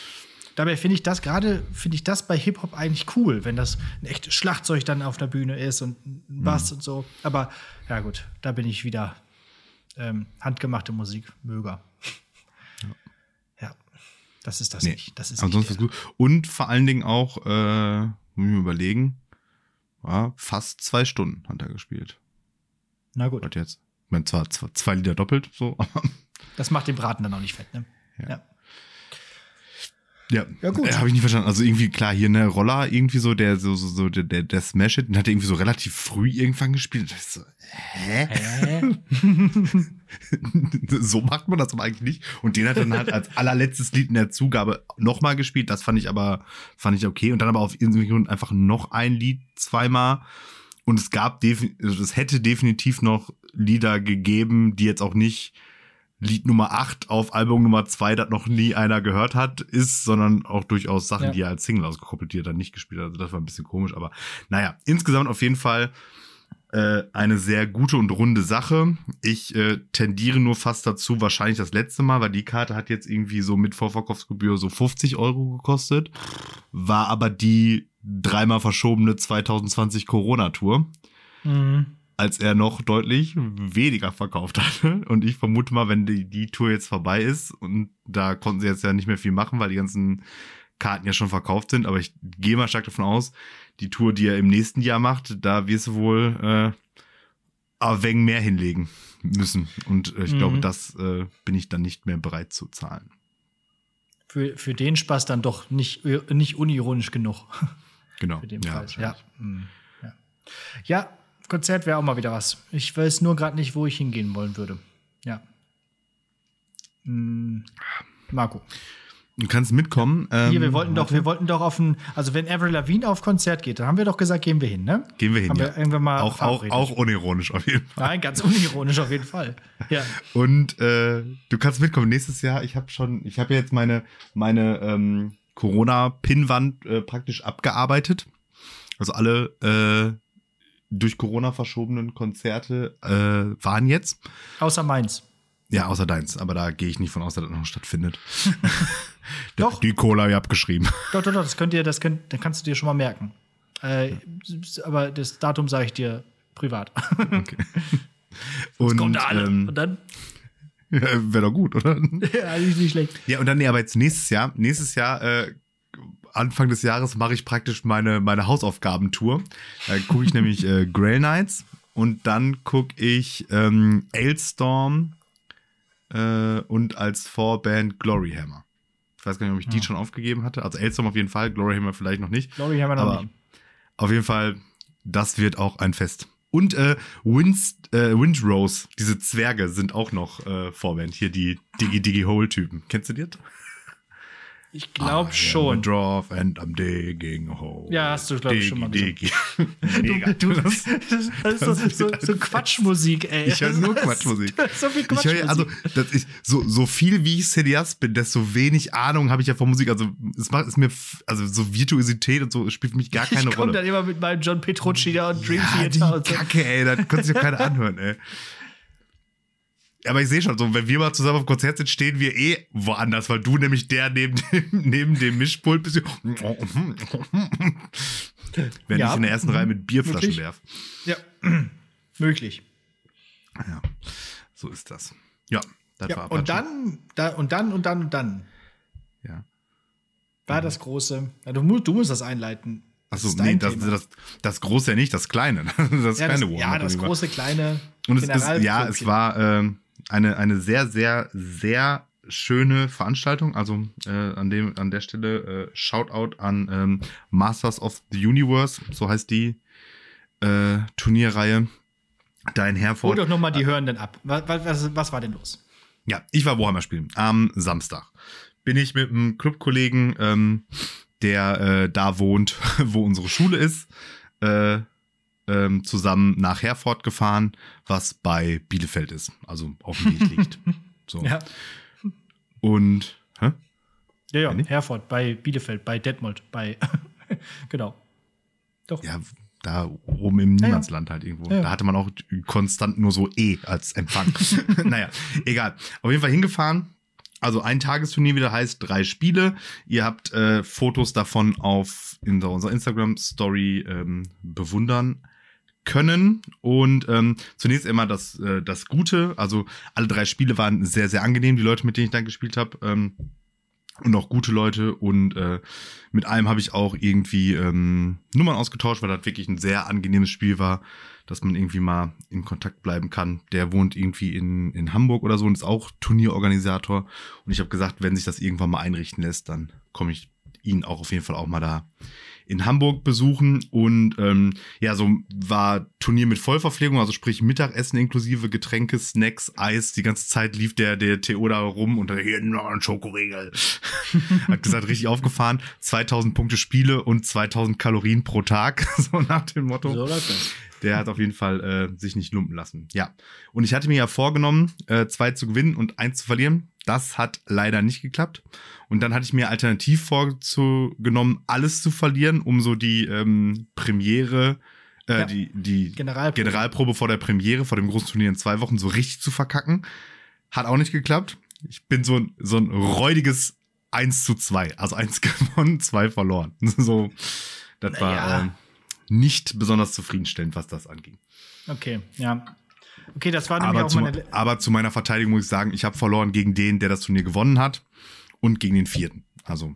Dabei finde ich das gerade, finde ich das bei Hip-Hop eigentlich cool, wenn das ein echtes Schlagzeug dann auf der Bühne ist und ein Mhm. Bass und so. Aber ja, gut, da bin ich wieder ähm, handgemachte Musik, Möger. Ja. <laughs> das ist das Nee, nicht. Das ist sonst nicht gut. Und vor allen Dingen auch, äh, muss ich mir überlegen, ja, fast zwei Stunden hat er gespielt. Na gut, Warte jetzt. Ich meine, zwar zwei, zwei Lieder doppelt, so, <laughs> aber das macht den Braten dann auch nicht fett, ne? Ja. ja. ja, Ja, gut. Äh, Habe ich nicht verstanden. Also irgendwie, klar, hier eine Roller, irgendwie so, der, so, so, so, der, der, der Smash It, den hat er irgendwie so relativ früh irgendwann gespielt. Das ist so, hä? Hä? <laughs> so macht man das aber eigentlich nicht. Und den hat er dann halt als allerletztes Lied in der Zugabe nochmal gespielt. Das fand ich aber, fand ich okay. Und dann aber auf irgendeinen Grund einfach noch ein Lied zweimal. Und es gab definitiv, also es hätte definitiv noch Lieder gegeben, die jetzt auch nicht Lied Nummer 8 auf Album Nummer 2, das noch nie einer gehört hat, ist, sondern auch durchaus Sachen, Ja. die er als Single ausgekoppelt, die er dann nicht gespielt hat. Also das war ein bisschen komisch, aber naja, insgesamt auf jeden Fall äh, eine sehr gute und runde Sache. Ich äh, tendiere nur fast dazu, wahrscheinlich das letzte Mal, weil die Karte hat jetzt irgendwie so mit Vorverkaufsgebühr so 50 Euro gekostet, war aber die dreimal verschobene 2020 Corona-Tour Mhm. Als er noch deutlich weniger verkauft hatte. Und ich vermute mal, wenn die, die Tour jetzt vorbei ist und da konnten sie jetzt ja nicht mehr viel machen, weil die ganzen Karten ja schon verkauft sind. Aber ich gehe mal stark davon aus, die Tour, die er im nächsten Jahr macht, da wirst du wohl äh, ein wenig mehr hinlegen müssen. Und äh, ich Mhm. glaube, das äh, bin ich dann nicht mehr bereit zu zahlen. Für, für den Spaß dann doch nicht, nicht unironisch genug. Genau. <laughs> für den ja, Preis. Ja. Mhm. ja. Ja, Konzert wäre auch mal wieder was. Ich weiß nur gerade nicht, wo ich hingehen wollen würde. Ja. Mm, Marco. Du kannst mitkommen. Ähm, Hier, wir wollten doch, wir wollten doch auf ein, also wenn Avril Lavigne auf Konzert geht, dann haben wir doch gesagt, gehen wir hin, ne? Gehen wir hin. Haben ja. wir irgendwann mal auch, auch, auch unironisch auf jeden Fall. Nein, ganz unironisch auf jeden Fall. Ja. Und äh, du kannst mitkommen nächstes Jahr. Ich habe schon, ich habe jetzt meine meine ähm, Corona-Pinnwand äh, praktisch abgearbeitet. Also alle äh, durch Corona verschobenen Konzerte äh, waren jetzt. Außer meins. Ja, außer deins. Aber da gehe ich nicht von aus, dass das noch stattfindet. <laughs> Doch. Die Cola habe ich abgeschrieben. Doch, doch, doch, das könnt ihr, das könnt, dann kannst du dir schon mal merken. Äh, aber das Datum sage ich dir privat. <laughs> Und Kommt da alle. ähm, Und dann? <laughs> ja, wäre doch gut, oder? Ja, nicht, nicht schlecht. Ja, und dann, nee, aber jetzt nächstes Jahr, nächstes Jahr, äh, Anfang des Jahres mache ich praktisch meine, meine Hausaufgabentour. Da gucke ich nämlich äh, Grail Knights und dann gucke ich ähm, Ailstorm äh, und als Vorband Glory Hammer. Ich weiß gar nicht, ob ich die schon aufgegeben hatte. Also Ailstorm auf jeden Fall, Glory Hammer vielleicht noch nicht. Glory haben wir noch Aber nicht. auf jeden Fall, das wird auch ein Fest. Und äh, Winst, äh, Windrose, diese Zwerge sind auch noch äh, Vorband. Hier die Digi-Digi-Hole-Typen. Kennst du die? Ich glaube schon. Draw and I'm digging a hole. Ja, hast du, glaube ich, schon mal gesagt. <laughs> Mega. Du, Das- <laughs> das, das ist so, das so, Quatschmusik, ey. Ich höre nur Das Quatschmusik. das <laughs> So viel Ich Quatschmusik. höre, also, das ist, so, so viel wie ich Cineast bin, desto wenig Ahnung habe ich ja von Musik. Also, es macht es mir, also, so Virtuosität und so spielt für mich gar keine ich komme Rolle. dann immer mit meinem John Petrucci da und Dream Ja, Theater und so. Kacke, ey, da konnte sich ja keiner anhören, ey. Aber ich sehe schon, so, wenn wir mal zusammen auf dem Konzert sind, stehen wir eh woanders, weil du nämlich der neben <laughs> dem, neben dem Mischpult bist. Wenn Ja. ich in der ersten Reihe mit Bierflaschen Wirklich? werf. Ja, <clears throat> möglich. Ja, so ist das. Ja, das Ja, war und dann, da, und dann, und dann, und dann Ja. war das große. Ja, du, musst, du musst das einleiten. Achso, nee, das, das, das große ja nicht, das kleine. <laughs> Das ja, kleine das, ja, das große, kleine. Und es ist, ja, es war ähm, eine, eine sehr, sehr, sehr schöne Veranstaltung. Also äh, an, dem, an der Stelle äh, Shoutout an ähm, Masters of the Universe, so heißt die äh, Turnierreihe. Da in Hol Herford. doch nochmal die Hörenden ab. Was, was, was war denn los? Ja, ich war Warhammer spielen. Am Samstag bin ich mit einem Clubkollegen, ähm, der äh, da wohnt, <laughs> wo unsere Schule ist, äh, ähm, zusammen nach Herford gefahren, was bei Bielefeld ist, also auf dem Weg liegt. <laughs> So. Ja, Und hä? ja, ja? Herford, bei Bielefeld, bei Detmold, bei. <laughs> genau. Doch. ja, da oben im Niemandsland halt irgendwo. Ja. Da hatte man auch konstant nur so E als Empfang. <laughs> naja, egal. Auf jeden Fall hingefahren. Also ein Tagesturnier wieder heißt drei Spiele. Ihr habt äh, Fotos davon auf in unserer Instagram-Story ähm, bewundern können. Und ähm, zunächst immer das, äh, das Gute. Also alle drei Spiele waren sehr, sehr angenehm, die Leute, mit denen ich dann gespielt habe. Ähm, und auch gute Leute. Und äh, mit einem habe ich auch irgendwie ähm, Nummern ausgetauscht, weil das wirklich ein sehr angenehmes Spiel war, dass man irgendwie mal in Kontakt bleiben kann. Der wohnt irgendwie in, in Hamburg oder so und ist auch Turnierorganisator. Und ich habe gesagt, wenn sich das irgendwann mal einrichten lässt, dann komme ich ihn auch auf jeden Fall auch mal da in Hamburg besuchen. Und ähm, ja, so war Turnier mit Vollverpflegung, also sprich Mittagessen inklusive Getränke, Snacks, Eis. Die ganze Zeit lief der, der Theo da rum und hier noch ein Schokoriegel. <laughs> Hat gesagt, richtig aufgefahren. 2000 Punkte Spiele und 2000 Kalorien pro Tag. <laughs> so nach dem Motto. So läuft das. Der hat auf jeden Fall äh, sich nicht lumpen lassen. Ja. Und ich hatte mir ja vorgenommen, äh, zwei zu gewinnen und eins zu verlieren. Das hat leider nicht geklappt. Und dann hatte ich mir alternativ vorgenommen, alles zu verlieren, um so die ähm, Premiere, äh, Ja. die, die Generalprobe. Generalprobe vor der Premiere, vor dem großen Turnier in zwei Wochen so richtig zu verkacken. Hat auch nicht geklappt. Ich bin so ein, so ein räudiges 1 zu 2. Also eins <laughs> gewonnen, zwei verloren. <laughs> So, das war Naja. ähm, nicht besonders zufriedenstellend, was das anging. Okay, ja. Okay, das war nämlich Aber auch zu, meine. aber zu meiner Verteidigung muss ich sagen, ich habe verloren gegen den, der das Turnier gewonnen hat und gegen den vierten. Also,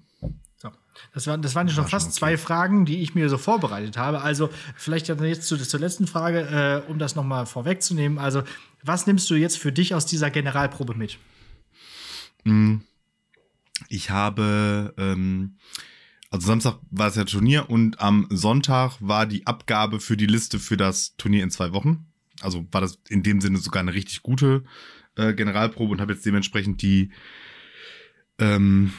So. Das, war, das waren ja schon War schon fast okay. zwei Fragen, die ich mir so vorbereitet habe. Also, vielleicht jetzt zu, zur letzten Frage, äh, um das nochmal vorwegzunehmen. Also, was nimmst du jetzt für dich aus dieser Generalprobe mit? ich habe, ähm, also Samstag war es ja Turnier und am Sonntag war die Abgabe für die Liste für das Turnier in zwei Wochen. Also war das in dem Sinne sogar eine richtig gute äh, Generalprobe und habe jetzt dementsprechend die, ähm,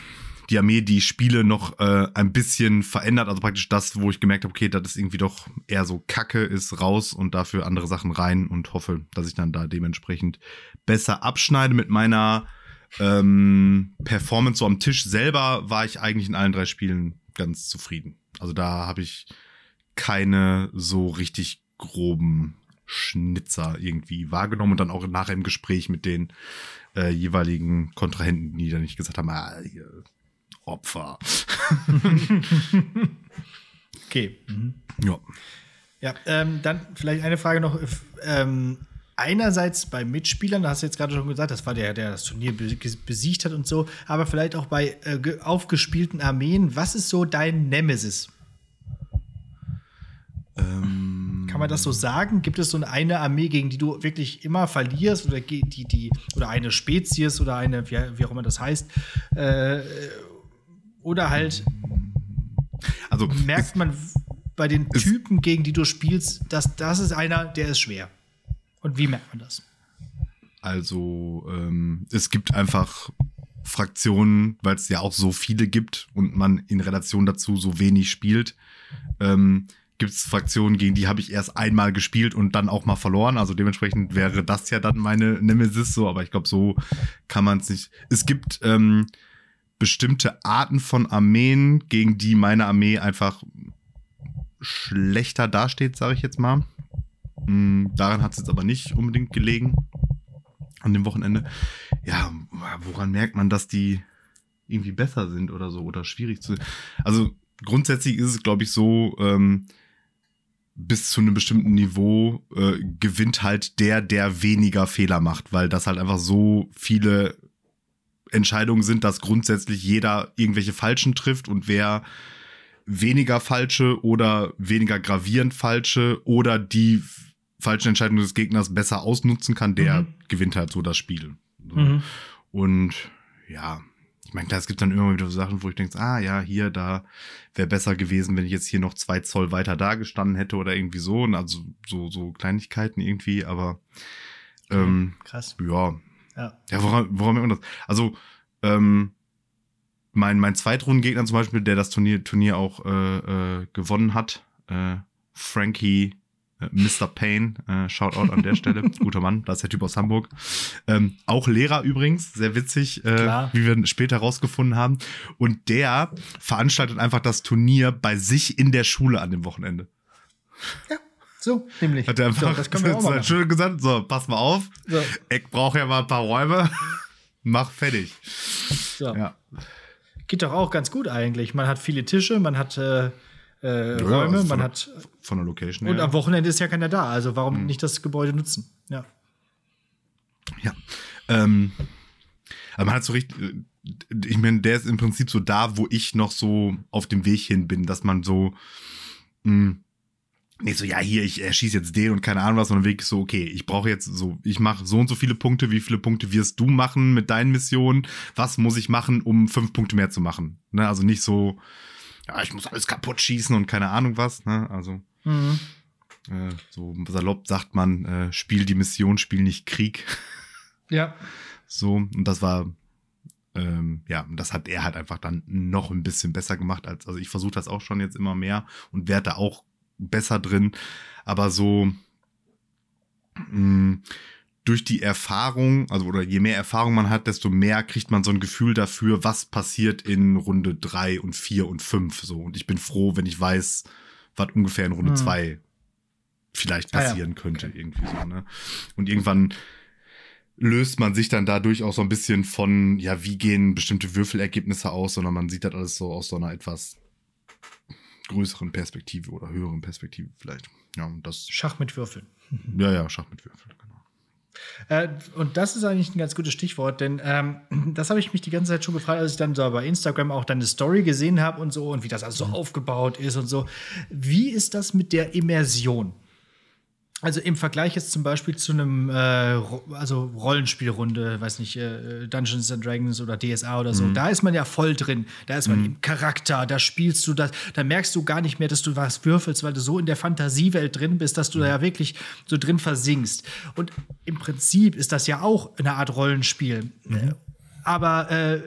die Armee, die Spiele noch äh, ein bisschen verändert. Also praktisch das, wo ich gemerkt habe, okay, das ist irgendwie doch eher so Kacke, ist raus und dafür andere Sachen rein und hoffe, dass ich dann da dementsprechend besser abschneide mit meiner ähm, Performance so am Tisch selber war ich eigentlich in allen drei Spielen ganz zufrieden. Also da habe ich keine so richtig groben Schnitzer irgendwie wahrgenommen und dann auch nachher im Gespräch mit den äh, jeweiligen Kontrahenten, die dann nicht gesagt haben, ah, hier, Opfer. <laughs> Okay. Mhm. Ja. Ja, ähm, dann vielleicht eine Frage noch. Ähm, einerseits bei Mitspielern, da hast du jetzt gerade schon gesagt, das war der, der das Turnier be besiegt hat und so, aber vielleicht auch bei äh, ge- aufgespielten Armeen. Was ist so dein Nemesis? Ähm, Kann man das so sagen? Gibt es so eine Armee, gegen die du wirklich immer verlierst oder die, die, oder eine Spezies oder eine, wie, wie auch immer das heißt, äh, oder halt also merkt man, bei den Typen, gegen die du spielst, das, das ist einer, der ist schwer. Und wie merkt man das? Also ähm, es gibt einfach Fraktionen, weil es ja auch so viele gibt und man in Relation dazu so wenig spielt. Ähm, gibt es Fraktionen, gegen die habe ich erst einmal gespielt und dann auch mal verloren. Also dementsprechend wäre das ja dann meine Nemesis so, aber ich glaube, so kann man es nicht. Es gibt ähm, bestimmte Arten von Armeen, gegen die meine Armee einfach schlechter dasteht, sage ich jetzt mal. Mhm, daran hat es jetzt aber nicht unbedingt gelegen an dem Wochenende. Ja, woran merkt man, dass die irgendwie besser sind oder so oder schwierig zu. Also grundsätzlich ist es, glaube ich, so, ähm, bis zu einem bestimmten Niveau äh, gewinnt halt der, der weniger Fehler macht, weil das halt einfach so viele Entscheidungen sind, dass grundsätzlich jeder irgendwelche falschen trifft und wer weniger falsche oder weniger gravierend falsche oder die falschen Entscheidungen des Gegners besser ausnutzen kann, der mhm. gewinnt halt so das Spiel. So. Mhm. Und ja, ich meine, klar, es gibt dann immer wieder so Sachen, wo ich denke, ah ja, hier, da wäre besser gewesen, wenn ich jetzt hier noch zwei Zoll weiter da gestanden hätte oder irgendwie so. Und also so, so Kleinigkeiten irgendwie, aber ähm, krass. Ja. Ja, ja woran, woran merkt man das? Also, ähm, mein, mein Zweitrundengegner zum Beispiel, der das Turnier, Turnier auch äh, äh, gewonnen hat, äh, Frankie Mr. Payne, äh, Shoutout an der Stelle, <laughs> guter Mann, da ist der Typ aus Hamburg. Ähm, auch Lehrer übrigens, sehr witzig, äh, wie wir später rausgefunden haben. Und der veranstaltet einfach das Turnier bei sich in der Schule an dem Wochenende. Ja. So, nämlich. Hat er einfach so, das können wir auch mal schön gesagt, so, pass mal auf. So. Ich brauche ja mal ein paar Räume. <laughs> Mach fertig. So. Ja. Geht doch auch ganz gut eigentlich. Man hat viele Tische, man hat äh, äh, ja, Räume, also man hat. Von der Location. Und ja. am Wochenende ist ja keiner da, also warum mhm. nicht das Gebäude nutzen? Ja. Ja. Ähm, aber man hat so richtig. Äh, ich meine, der ist im Prinzip so da, wo ich noch so auf dem Weg hin bin, dass man so. Mh, hm, nicht so, ja, hier, ich erschieße jetzt den und keine Ahnung was, sondern wirklich so, okay, ich brauche jetzt so, ich mache so und so viele Punkte, wie viele Punkte wirst du machen mit deinen Missionen? Was muss ich machen, um fünf Punkte mehr zu machen? Ne? Also nicht so, ja, ich muss alles kaputt schießen und keine Ahnung was, ne? Also mhm. äh, so salopp sagt man, äh, spiel die Mission, spiel nicht Krieg. Ja. So, und das war, ähm, ja, und das hat er halt einfach dann noch ein bisschen besser gemacht als, also ich versuche das auch schon jetzt immer mehr und werde da auch besser drin, aber so, mh, mm, durch die Erfahrung, also oder je mehr Erfahrung man hat, desto mehr kriegt man so ein Gefühl dafür, was passiert in Runde drei und vier und fünf so. Und ich bin froh, wenn ich weiß, was ungefähr in Runde hm. zwei vielleicht passieren ah, ja. könnte, okay. irgendwie so, ne? Und irgendwann löst man sich dann dadurch auch so ein bisschen von, ja, wie gehen bestimmte Würfelergebnisse aus, sondern man sieht das alles so aus so einer etwas größeren Perspektive oder höheren Perspektive vielleicht. Ja, und das. Schach mit Würfeln. Ja, ja, Schach mit Würfeln. Äh, und das ist eigentlich ein ganz gutes Stichwort, denn ähm, <clears throat> das habe ich mich die ganze Zeit schon gefragt, als ich dann so bei Instagram auch deine Story gesehen habe und so und wie das also so aufgebaut ist und so. Wie ist das mit der Immersion? Also im Vergleich jetzt zum Beispiel zu einem äh, also Rollenspielrunde, weiß nicht, äh, Dungeons and Dragons oder DSA oder so, mhm. da ist man ja voll drin. Da ist man mhm. im Charakter, da spielst du das, da merkst du gar nicht mehr, dass du was würfelst, weil du so in der Fantasiewelt drin bist, dass du da ja wirklich so drin versinkst. Und im Prinzip ist das ja auch eine Art Rollenspiel. Mhm. Aber äh,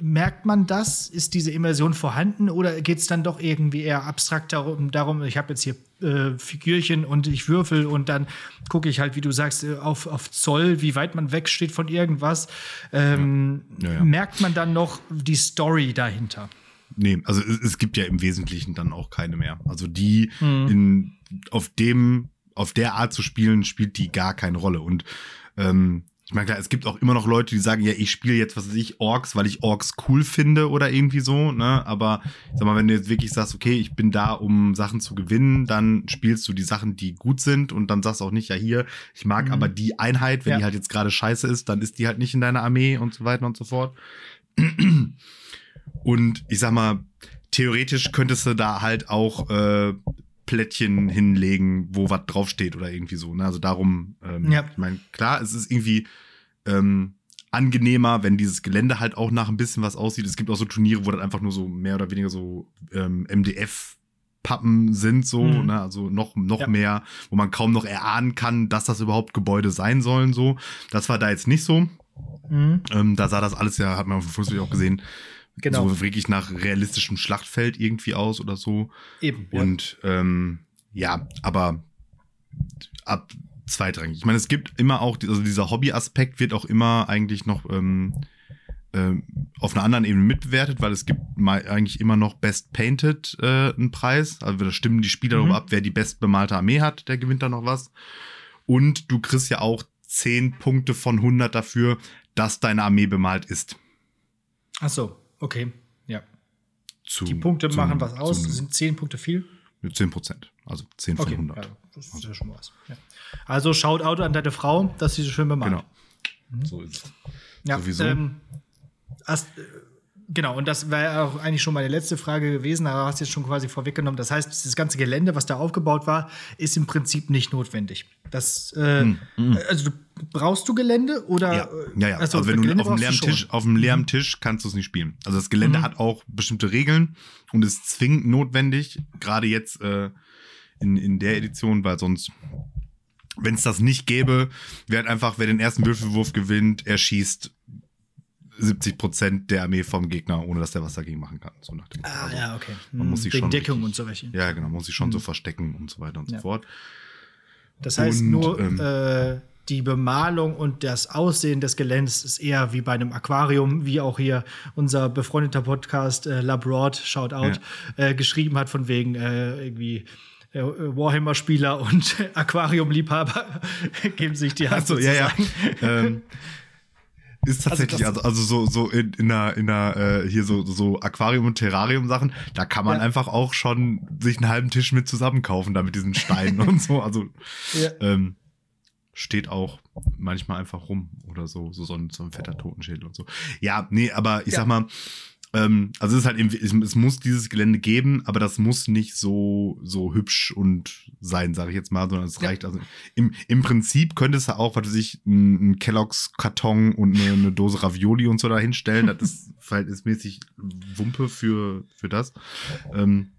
merkt man das? Ist diese Immersion vorhanden oder geht es dann doch irgendwie eher abstrakt darum, darum ich habe jetzt hier äh, Figürchen und ich würfel und dann gucke ich halt, wie du sagst, äh, auf, auf Zoll, wie weit man wegsteht von irgendwas. Ähm, ja. Ja, ja. Merkt man dann noch die Story dahinter? Nee, also es, es, gibt ja im Wesentlichen dann auch keine mehr. Also die mhm. in, auf dem, auf der Art zu spielen, spielt die gar keine Rolle. Und ähm, ich meine, klar, es gibt auch immer noch Leute, die sagen, ja, ich spiele jetzt, was weiß ich, Orks, weil ich Orks cool finde oder irgendwie so, ne? Aber sag mal, wenn du jetzt wirklich sagst, okay, ich bin da, um Sachen zu gewinnen, dann spielst du die Sachen, die gut sind und dann sagst du auch nicht, ja, hier, ich mag mhm. aber die Einheit, wenn ja. die halt jetzt gerade scheiße ist, dann ist die halt nicht in deiner Armee und so weiter und so fort. Und ich sag mal, theoretisch könntest du da halt auch äh, Plättchen hinlegen, wo was draufsteht oder irgendwie so. Ne? Also darum, ähm, ja. ich meine, klar, es ist irgendwie ähm, angenehmer, wenn dieses Gelände halt auch nach ein bisschen was aussieht. Es gibt auch so Turniere, wo dann einfach nur so mehr oder weniger so ähm, MDF Pappen sind, so, Mhm. ne, also noch, noch Ja. mehr, wo man kaum noch erahnen kann, dass das überhaupt Gebäude sein sollen, so. Das war da jetzt nicht so. Mhm. Ähm, da sah das alles ja, hat man auf dem auch gesehen, Genau. so wirklich nach realistischem Schlachtfeld irgendwie aus oder so. Eben. Ja. Und ähm, ja, aber ab zweitrangig. Ich meine, es gibt immer auch, also dieser Hobby-Aspekt wird auch immer eigentlich noch ähm, ähm, auf einer anderen Ebene mitbewertet, weil es gibt mal eigentlich immer noch Best Painted äh, einen Preis. Also da stimmen die Spieler Mhm. darüber ab, wer die bestbemalte Armee hat, der gewinnt da noch was. Und du kriegst ja auch 10 Punkte von 100 dafür, dass deine Armee bemalt ist. Ach so, okay. Ja. Zu, Die Punkte zu- machen was aus. Sind 10 Punkte viel? 10 Prozent. Also 10 von Okay. 100. Ja, das ist ja schon was. Ja. Also Shoutout an deine Frau, dass sie so schön bemalt. Genau. So ist es. Ja, Sowieso. Ähm, hast, genau, und das wäre auch eigentlich schon meine letzte Frage gewesen, aber hast jetzt schon quasi vorweggenommen. Das heißt, dieses ganze Gelände, was da aufgebaut war, ist im Prinzip nicht notwendig. Das, äh, Also du, brauchst du Gelände oder? Ja, äh, ja, ja. achso, also wenn du auf brauchst leeren. Tisch, auf leeren Tisch kannst du es nicht spielen. Also das Gelände Mhm. hat auch bestimmte Regeln und ist zwingend notwendig, gerade jetzt äh, in, in der Edition, weil sonst, wenn es das nicht gäbe, wäre halt einfach, wer den ersten Würfelwurf gewinnt, er schießt 70 Prozent der Armee vom Gegner, ohne dass der was dagegen machen kann. So nach dem. Ah, Also, ja, okay. man muss sich Wegen schon Deckung richtig- und so welche. Ja, genau, muss sich schon so verstecken und so weiter und Mhm. Ja. so fort. Das heißt, Und, nur ähm, äh, die Bemalung und das Aussehen des Geländes ist eher wie bei einem Aquarium, wie auch hier unser befreundeter Podcast äh, Labroad, Shoutout, äh, geschrieben hat, von wegen äh, irgendwie äh, Warhammer-Spieler und <laughs> Aquarium-Liebhaber <laughs> geben sich die Hand. Achso, ja, ja. ähm, <laughs> ist tatsächlich, das- also, also, so, so in, in einer, in einer äh, hier so, so Aquarium- und Terrarium-Sachen, da kann man Ja. einfach auch schon sich einen halben Tisch mit zusammenkaufen, da mit diesen Steinen und so. Also <laughs> Ja. ähm, steht auch manchmal einfach rum oder so, so, so, ein, so ein fetter Totenschädel und so. Ja, nee, aber ich Ja. sag mal, ähm, also es ist halt, eben- es, es muss dieses Gelände geben, aber das muss nicht so, so hübsch und sein, sage ich jetzt mal, sondern es Ja. reicht. Also im, im Prinzip könnte es ja auch, was weiß ich, ein, ein Kelloggs Karton und eine, eine Dose Ravioli und so da hinstellen. Das ist <laughs> verhältnismäßig Wumpe für, für das. Ähm,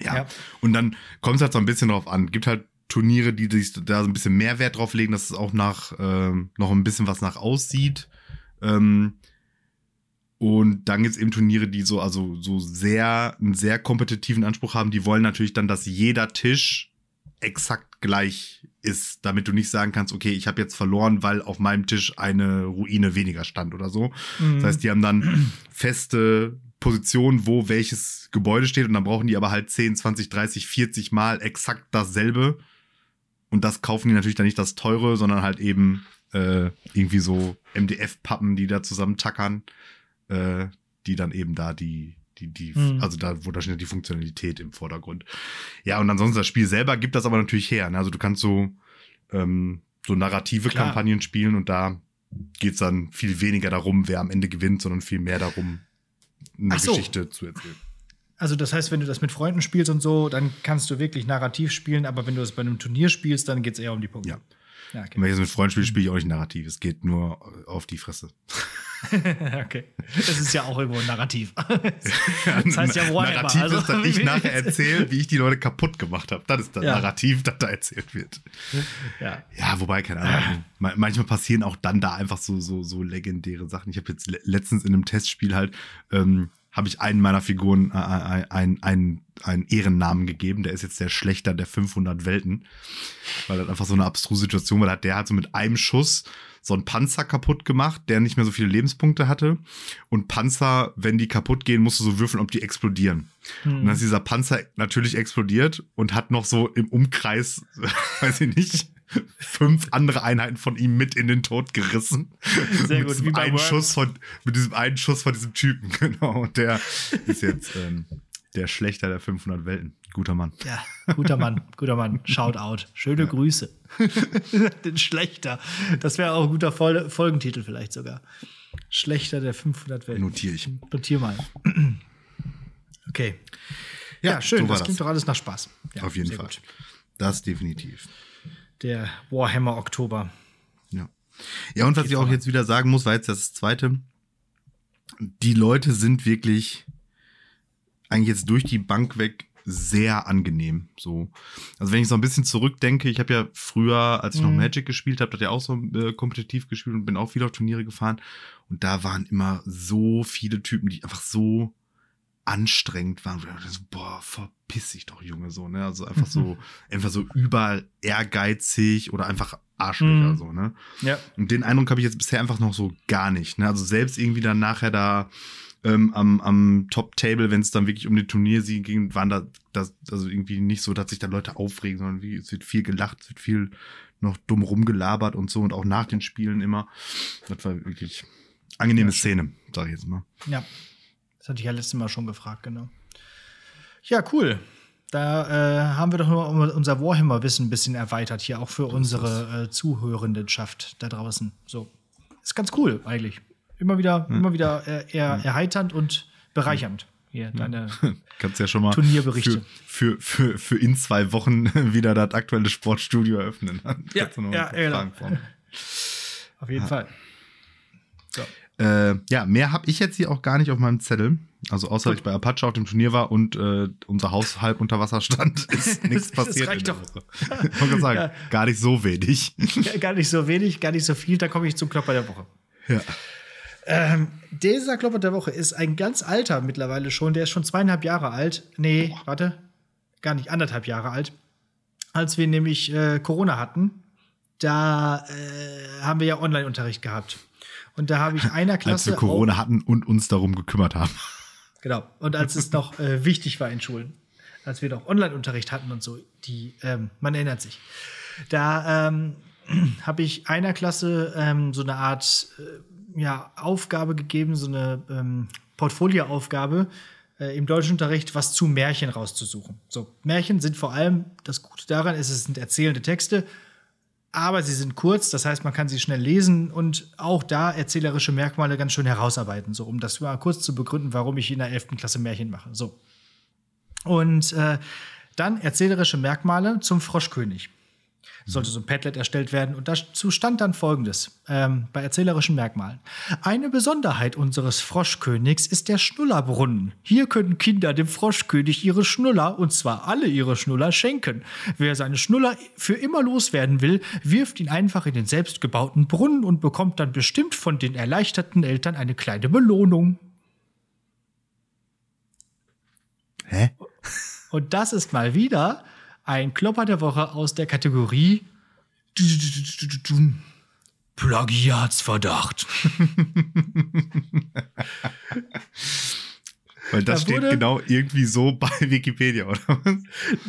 ja. Ja. Und dann kommt es halt so ein bisschen drauf an. Gibt halt Turniere, die sich da so ein bisschen mehr Wert drauf legen, dass es auch nach ähm, noch ein bisschen was nach aussieht. Ähm, und dann gibt es eben Turniere, die so, also so sehr, einen sehr kompetitiven Anspruch haben. Die wollen natürlich dann, dass jeder Tisch exakt gleich ist, damit du nicht sagen kannst, okay, ich habe jetzt verloren, weil auf meinem Tisch eine Ruine weniger stand oder so. Mhm. Das heißt, die haben dann feste Positionen, wo welches Gebäude steht und dann brauchen die aber halt 10, 20, 30, 40 Mal exakt dasselbe. Und das kaufen die natürlich dann nicht das teure, sondern halt eben äh, irgendwie so MDF-Pappen, die da zusammentackern, äh, die dann eben da die, die, die, Mhm. also da, da steht die Funktionalität im Vordergrund. Ja, und ansonsten das Spiel selber gibt das aber natürlich her. Ne? Also du kannst so, ähm, so narrative Klar. Kampagnen spielen und da geht's dann viel weniger darum, wer am Ende gewinnt, sondern viel mehr darum, eine so. Geschichte zu erzählen. Also das heißt, wenn du das mit Freunden spielst und so, dann kannst du wirklich narrativ spielen, aber wenn du es bei einem Turnier spielst, dann geht es eher um die Punkte. Ja. Ja, okay. wenn ich das mit Freunden spiele, spiele ich auch nicht narrativ. Es geht nur auf die Fresse. <laughs> okay. Das ist ja auch irgendwo ein Narrativ. <laughs> Das heißt ja Warhammer. Narrativ also, ist, dass ich <laughs> nachher erzähle, wie ich die Leute kaputt gemacht habe. Das ist das Ja. Narrativ, das da erzählt wird. ja. Ja, wobei, keine Ahnung. Ma- Manchmal passieren auch dann da einfach so, so, so legendäre Sachen. Ich habe jetzt le letztens in einem Testspiel halt, ähm, habe ich einen meiner Figuren äh, äh, einen, einen, einen Ehrennamen gegeben. Der ist jetzt der Schlechter der 500 Welten. Weil das einfach so eine abstruse Situation war. Der hat so mit einem Schuss so einen Panzer kaputt gemacht, der nicht mehr so viele Lebenspunkte hatte. Und Panzer, wenn die kaputt gehen, musst du so würfeln, ob die explodieren. Hm. Und dann ist dieser Panzer natürlich explodiert und hat noch so im Umkreis, <laughs> weiß ich nicht, fünf andere Einheiten von ihm mit in den Tod gerissen. Sehr mit gut, diesem einen Worms. Schuss von, mit diesem einen Schuss von diesem Typen, <laughs> genau. Und der ist jetzt ähm, der Schlechter der 500 Welten. Guter Mann. Ja, guter Mann, guter Mann. Shoutout. Schöne Grüße. <laughs> Den Schlechter. Das wäre auch ein guter Fol Folgentitel vielleicht sogar. Schlechter der 500 Welten. Notiere ich. Notier mal. <clears throat> Okay. Ja, schön. so war das klingt doch alles nach Spaß. Ja, Auf jeden Fall. gut. Das definitiv. Der Warhammer Oktober. Ja. Ja, und was ich auch jetzt wieder sagen muss, war jetzt das zweite. Die Leute sind wirklich eigentlich jetzt durch die Bank weg sehr angenehm. So, also wenn ich so ein bisschen zurückdenke, ich habe ja früher, als ich noch Mhm. Magic gespielt habe, hat ja auch so äh, kompetitiv gespielt und bin auch viel auf Turniere gefahren. Und da waren immer so viele Typen, die einfach so anstrengend waren. ich So, boah, verpiss dich doch, Junge, so, ne? Also einfach so, <laughs> einfach so überall ehrgeizig oder einfach Arschlöcher, Mhm. so, ne? Ja. Und den Eindruck habe ich jetzt bisher einfach noch so gar nicht. Ne? Also selbst irgendwie dann nachher da ähm, am, am Top-Table, wenn es dann wirklich um den Turniersieg ging, waren da das also irgendwie nicht so, dass sich da Leute aufregen, sondern wie, es wird viel gelacht, es wird viel noch dumm rumgelabert und so und auch nach den Spielen immer. Das war wirklich angenehme Szene, sag ich jetzt mal. Ja. Das hatte ich ja letztes Mal schon gefragt, genau. Ja, cool. Da äh, haben wir doch nur unser Warhammer-Wissen ein bisschen erweitert, hier auch für unsere äh, Zuhörendenschaft da draußen. So. Ist ganz cool, eigentlich. Immer wieder, immer wieder äh, eher erheiternd und bereichernd. Hier, deine <laughs> Kannst ja schon mal Turnierberichte. Für, für, für, für in zwei Wochen <laughs> wieder das aktuelle Sportstudio eröffnen. <laughs> Ja, ja, paar genau. Auf jeden Fall. So. Äh, ja, mehr habe ich jetzt hier auch gar nicht auf meinem Zettel. Also außer dass ich bei Apache auf dem Turnier war und äh, unser Haus halb unter Wasser stand, ist nichts Das passiert. reicht in der doch. Ich wollte sagen, Ja. gar nicht so wenig. Ja, Gar nicht so wenig, gar nicht so viel. Da komme ich zum Klopper der Woche. ja. Ähm, dieser Klopper der Woche ist ein ganz alter mittlerweile schon. Der ist schon zweieinhalb Jahre alt. Nee, warte. Gar nicht, anderthalb Jahre alt. Als wir nämlich äh, Corona hatten, da äh, haben wir ja Online-Unterricht gehabt. Und da habe ich <laughs> einer Als Klasse. wir Corona hatten und uns darum gekümmert haben. Genau. Und als es noch äh, wichtig war in Schulen. Als wir noch Online-Unterricht hatten und so. Die, ähm, man erinnert sich. Da ähm, <clears throat> habe ich einer Klasse ähm, so eine Art äh, ja, Aufgabe gegeben, so eine ähm, Portfolioaufgabe äh, im Deutschunterricht, was zu Märchen rauszusuchen. So, Märchen sind vor allem, das Gute daran ist, es sind erzählende Texte, aber sie sind kurz, das heißt, man kann sie schnell lesen und auch da erzählerische Merkmale ganz schön herausarbeiten, so um das mal kurz zu begründen, warum ich in der 11. Klasse Märchen mache. So. Und äh, dann erzählerische Merkmale zum Froschkönig. Sollte so ein Padlet erstellt werden. Und dazu stand dann folgendes ähm, bei erzählerischen Merkmalen. Eine Besonderheit unseres Froschkönigs ist der Schnullerbrunnen. Hier können Kinder dem Froschkönig ihre Schnuller, und zwar alle ihre Schnuller, schenken. Wer seine Schnuller für immer loswerden will, wirft ihn einfach in den selbstgebauten Brunnen und bekommt dann bestimmt von den erleichterten Eltern eine kleine Belohnung. Hä? Und das ist mal wieder ein Klopper der Woche aus der Kategorie Plagiatsverdacht. <laughs> Weil das Da steht wurde- genau irgendwie so <laughs> bei Wikipedia, oder was?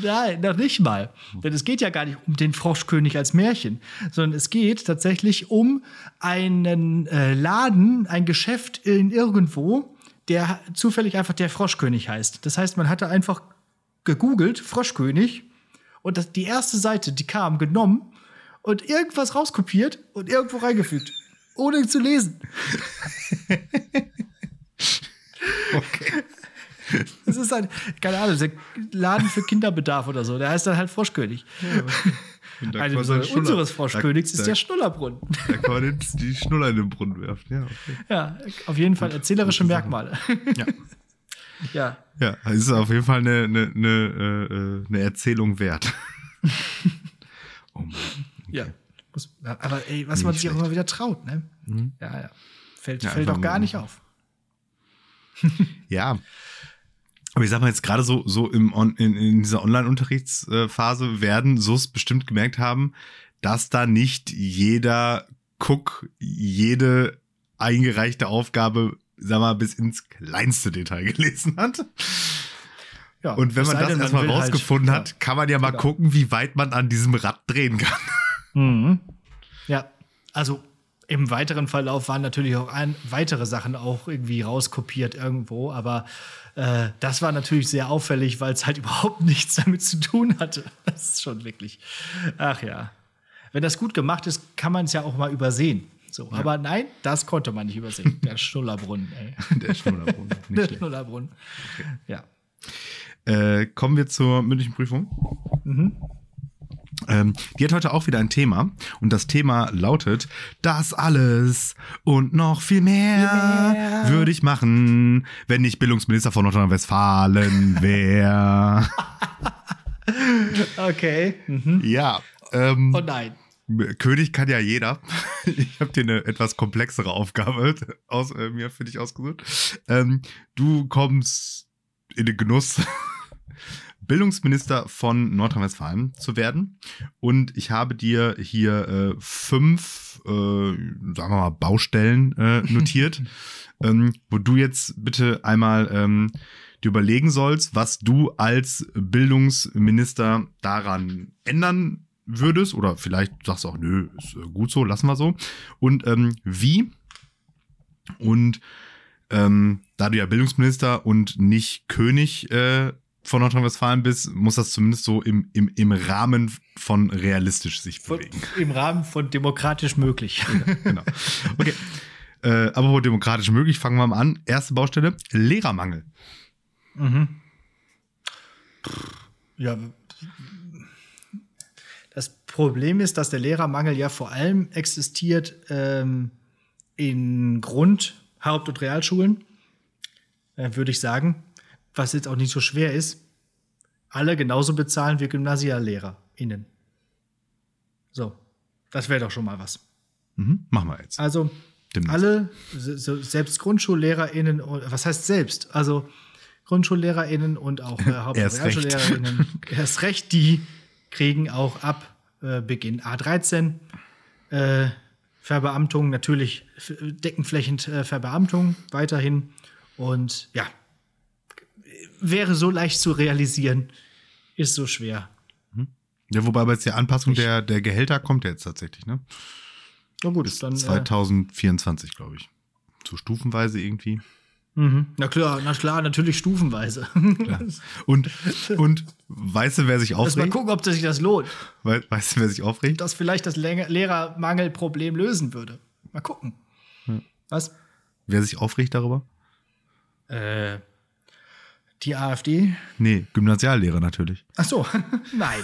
Nein, noch nicht mal. Denn es geht ja gar nicht um den Froschkönig als Märchen, sondern es geht tatsächlich um einen äh, Laden, ein Geschäft in irgendwo, der zufällig einfach der Froschkönig heißt. Das heißt, man hatte einfach gegoogelt, Froschkönig, und das, die erste Seite, die kam, genommen und irgendwas rauskopiert und irgendwo reingefügt. Ohne zu lesen. <laughs> Okay. Das ist ein, keine Ahnung, der Laden für Kinderbedarf oder so. Der heißt dann halt Froschkönig. Und da Eine unseres Froschkönigs da, ist der Schnullerbrunnen. Da kann man jetzt die Schnuller in den Brunnen werfen. Ja, okay. Ja, auf jeden Fall erzählerische. Merkmale. ja. <laughs> ja. ja, ist auf jeden Fall eine, eine, eine, äh, eine Erzählung wert. <laughs> oh Mann. Ja. Muss, aber ey, was Nicht man sich auch immer wieder traut, ne? Ja, ja. Fällt, Ja, fällt auch gar nicht auf. <laughs> Ja. Aber ich sag mal jetzt gerade so, so im On, in, in dieser Online-Unterrichtsphase werden so es bestimmt gemerkt haben, dass da nicht jeder Cook jede eingereichte Aufgabe, sag mal, bis ins kleinste Detail gelesen hat. Ja, Und wenn man das denn, man erstmal halt- rausgefunden ja. hat, kann man ja mal Genau. gucken, wie weit man an diesem Rad drehen kann. <laughs> Mhm. Ja, also im weiteren Verlauf waren natürlich auch ein, weitere Sachen auch irgendwie rauskopiert irgendwo, aber äh, das war natürlich sehr auffällig, weil es halt <laughs> überhaupt nichts damit zu tun hatte. <laughs> Das ist schon wirklich. Ach ja. Wenn das gut gemacht ist, kann man es ja auch mal übersehen. So, aber nein, das konnte man nicht übersehen. Der <laughs> Schnullerbrunnen, ey. Der Schnullerbrunnen. <laughs> Nicht Der. Schnullerbrunnen. Ja. Äh, kommen wir zur mündlichen Prüfung. Mhm. Ähm, die hat heute auch wieder ein Thema und das Thema lautet, das alles und noch viel mehr, mehr. würde ich machen, wenn ich Bildungsminister von Nordrhein-Westfalen <laughs> wäre. Okay. Mhm. ja, ähm, Oh nein. König kann ja jeder. <laughs> Ich habe dir eine etwas komplexere Aufgabe <laughs> aus, äh, mir für dich ausgesucht. Ähm, du kommst in den Genuss, <laughs> Bildungsminister von Nordrhein-Westfalen zu werden. Und ich habe dir hier äh, fünf, äh, sagen wir mal, Baustellen äh, notiert, ähm, wo du jetzt bitte einmal ähm, dir überlegen sollst, was du als Bildungsminister daran ändern würdest. Oder vielleicht sagst du auch, nö, ist äh, gut so, lassen wir so. Und ähm, wie? Und ähm, da du ja Bildungsminister und nicht König äh, von Nordrhein-Westfalen bist, muss das zumindest so im, im, im Rahmen von realistisch sich Von, bewegen. Im Rahmen von demokratisch möglich. <laughs> genau. Okay. Äh, aber wo demokratisch möglich, fangen wir mal an. Erste Baustelle, Lehrermangel. Mhm. Ja. Problem ist, dass der Lehrermangel ja vor allem existiert ähm, in Grund-, Haupt- und Realschulen, äh, würde ich sagen. Was jetzt auch nicht so schwer ist, alle genauso bezahlen wie GymnasiallehrerInnen. So, das wäre doch schon mal was. Mhm. Machen wir jetzt. Also Demnächst. alle, so, selbst GrundschullehrerInnen, und- was heißt selbst? Also GrundschullehrerInnen und auch äh, Haupt- und. <laughs> RealschullehrerInnen, <laughs> erst recht, die kriegen auch ab äh, Beginn A13 äh, Verbeamtung, natürlich deckenflächend äh, Verbeamtung weiterhin. Und ja, wäre so leicht zu realisieren, ist so schwer. Ja, wobei aber jetzt die Anpassung der, der Gehälter kommt ja jetzt tatsächlich, ne? Na gut, dann. Äh, 2024, glaube ich. So stufenweise irgendwie. Mhm. Na klar, na klar, natürlich stufenweise. Und, und weißt du, wer sich Lass mal aufregt? gucken, ob sich das lohnt. We weißt du, wer sich aufregt? das vielleicht das Lehrermangelproblem lösen würde. Mal gucken. Was? Wer sich aufregt darüber? Äh, die AfD? Nee, Gymnasiallehrer natürlich. Ach so, <laughs> nein.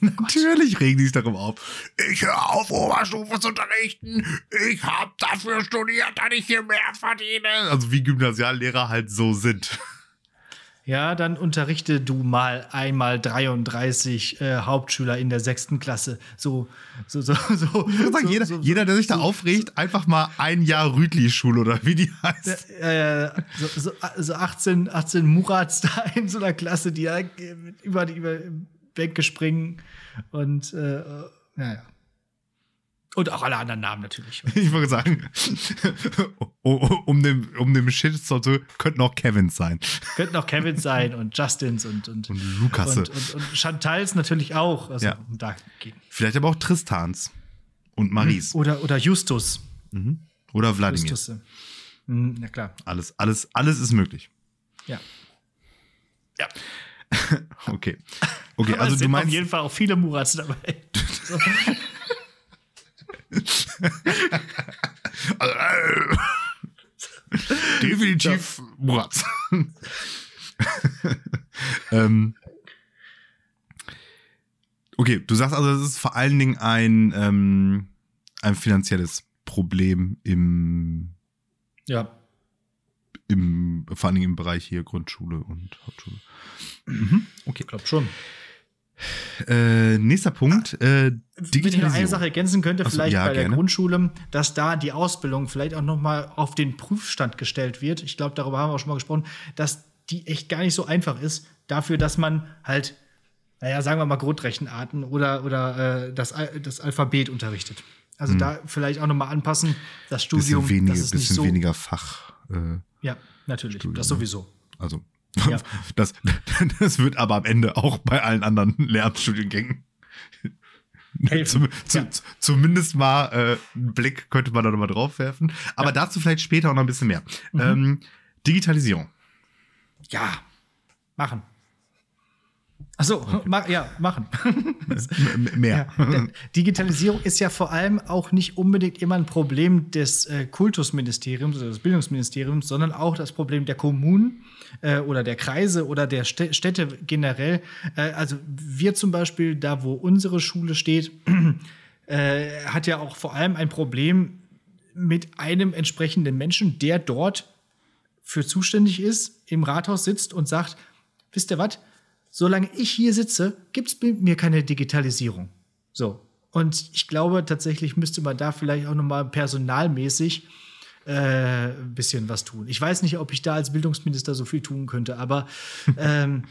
Natürlich regen die sich darüber auf. Ich höre auf, Oberstufe zu unterrichten. Ich habe dafür studiert, dass ich hier mehr verdiene. Also wie Gymnasiallehrer halt so sind. Ja, dann unterrichte du mal einmal 33 äh, Hauptschüler in der sechsten Klasse. So, so, so, so. Ich sagen, so, jeder, so, jeder, der sich da aufregt, einfach mal ein Jahr Rütli-Schule oder wie die heißt. äh, so, so, so 18, 18 Murats da in so einer Klasse, die ja über die über Bänke springen und äh, naja. Und auch alle anderen Namen natürlich. <laughs> Ich würde sagen, <laughs> um dem, um dem Shitstorm zu, könnten auch Kevins sein. Könnten auch Kevins sein und Justins und, und, Und Lukasse. und, und, und Chantals natürlich auch. Also Ja. da gehen. Vielleicht aber auch Tristans und Maries. Oder, oder Justus. Mhm. Oder Wladimir. Justus. Mhm, na klar. Alles, alles, alles ist möglich. Ja. Ja. <laughs> Okay. Okay, Aber also es du sind meinst. auf jeden Fall auch viele Murats dabei. Also, <laughs> <laughs> äh, Definitiv Murat. ähm, okay, du sagst also, es ist vor allen Dingen ein, ähm, ein finanzielles Problem im, ja. Im, vor allen Dingen im Bereich hier Grundschule und Hauptschule. Ich glaube schon. Äh, nächster Punkt, äh, Wenn ich noch eine. Sache ergänzen könnte, Ach so, vielleicht ja, bei der gerne. Grundschule, dass da die Ausbildung vielleicht auch noch mal auf den Prüfstand gestellt wird. Ich glaube, darüber haben wir auch schon mal gesprochen, dass die echt gar nicht so einfach ist, dafür, dass man halt, naja, sagen wir mal Grundrechenarten oder, oder äh, das, Al- das Alphabet unterrichtet. Also da vielleicht auch noch mal anpassen, das Studium, Hm. bisschen, weniger, das ist nicht bisschen so. weniger Fach. Äh, Ja, natürlich, Studium, das ne? sowieso. Also, Ja. <laughs> das, <laughs> das wird aber am Ende auch bei allen anderen <laughs> Lehramtsstudiengängen. Zum, zu, Ja. Zumindest mal äh, einen Blick könnte man da nochmal drauf werfen. Aber dazu vielleicht später auch noch ein bisschen mehr. Mhm. Ähm, Digitalisierung. Ja, machen. Achso, okay. ja, machen. Mehr. Ja, Digitalisierung ist ja vor allem auch nicht unbedingt immer ein Problem des äh, Kultusministeriums oder des Bildungsministeriums, sondern auch das Problem der Kommunen äh, oder der Kreise oder der Städte generell. Äh, also wir zum Beispiel, da wo unsere Schule steht, äh, hat ja auch vor allem ein Problem mit einem entsprechenden Menschen, der dort für zuständig ist, im Rathaus sitzt und sagt, wisst ihr was? Solange ich hier sitze, gibt es mir keine Digitalisierung. So. Und ich glaube, tatsächlich müsste man da vielleicht auch nochmal personalmäßig äh, ein bisschen was tun. Ich weiß nicht, ob ich da als Bildungsminister so viel tun könnte, aber <laughs> ähm,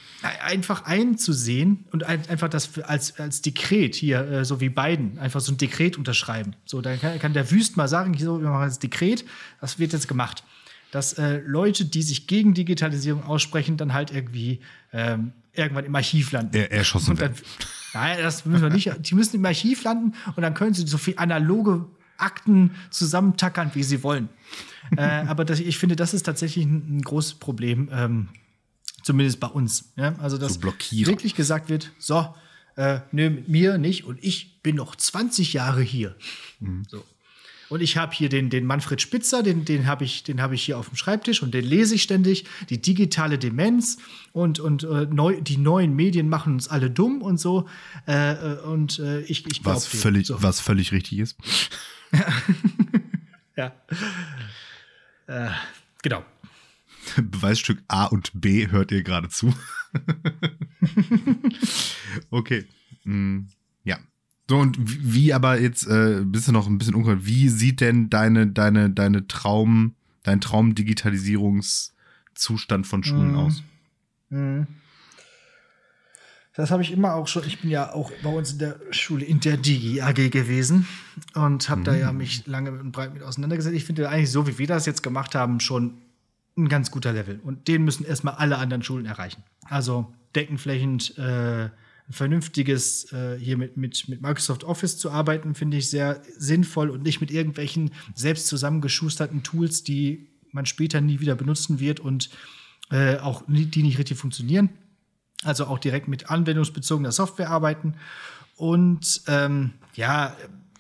einfach einzusehen und ein, einfach das als, als Dekret hier, äh, so wie Biden, einfach so ein Dekret unterschreiben. So, dann kann, kann der Wüst mal sagen, hier so, wir machen das Dekret, das wird jetzt gemacht. Dass äh, Leute, die sich gegen Digitalisierung aussprechen, dann halt irgendwie ähm, irgendwann im Archiv landen. Er, erschossen werden. Nein, das müssen wir nicht. <laughs> Die müssen im Archiv landen und dann können sie so viel analoge Akten zusammentackern, wie sie wollen. <laughs> äh, aber das, ich finde, das ist tatsächlich ein, ein großes Problem, ähm, zumindest bei uns. Ja? Also, dass so wirklich gesagt wird, so, äh, nö, mit mir nicht und ich bin noch 20 Jahre hier. Mhm. So. Und ich habe hier den, den Manfred Spitzer, den, den habe ich, hab ich hier auf dem Schreibtisch und den lese ich ständig. Die digitale Demenz und, und äh, neu, die neuen Medien machen uns alle dumm und so. Äh, äh und äh, ich, ich was, völlig, so. was völlig richtig ist. <laughs> ja. Äh, genau. Beweisstück A und B hört ihr gerade zu. <laughs> okay. Mm. So, und wie aber jetzt, äh, bist du noch ein bisschen unklar, wie sieht denn deine, deine, deine Traum, dein Traum-Digitalisierungszustand von Schulen mm. aus? Mm. Das habe ich immer auch schon. Ich bin ja auch bei uns in der Schule in der Digi AG gewesen und habe mhm. da ja mhm. mich lange und breit mit auseinandergesetzt. Ich finde eigentlich so, wie wir das jetzt gemacht haben, schon ein ganz guter Level. Und den müssen erstmal alle anderen Schulen erreichen. Also deckenflächend äh, ein vernünftiges äh, hier mit, mit, mit Microsoft Office zu arbeiten, finde ich sehr sinnvoll und nicht mit irgendwelchen selbst zusammengeschusterten Tools, die man später nie wieder benutzen wird und äh, auch nie, die nicht richtig funktionieren. Also auch direkt mit anwendungsbezogener Software arbeiten. Und ähm, ja,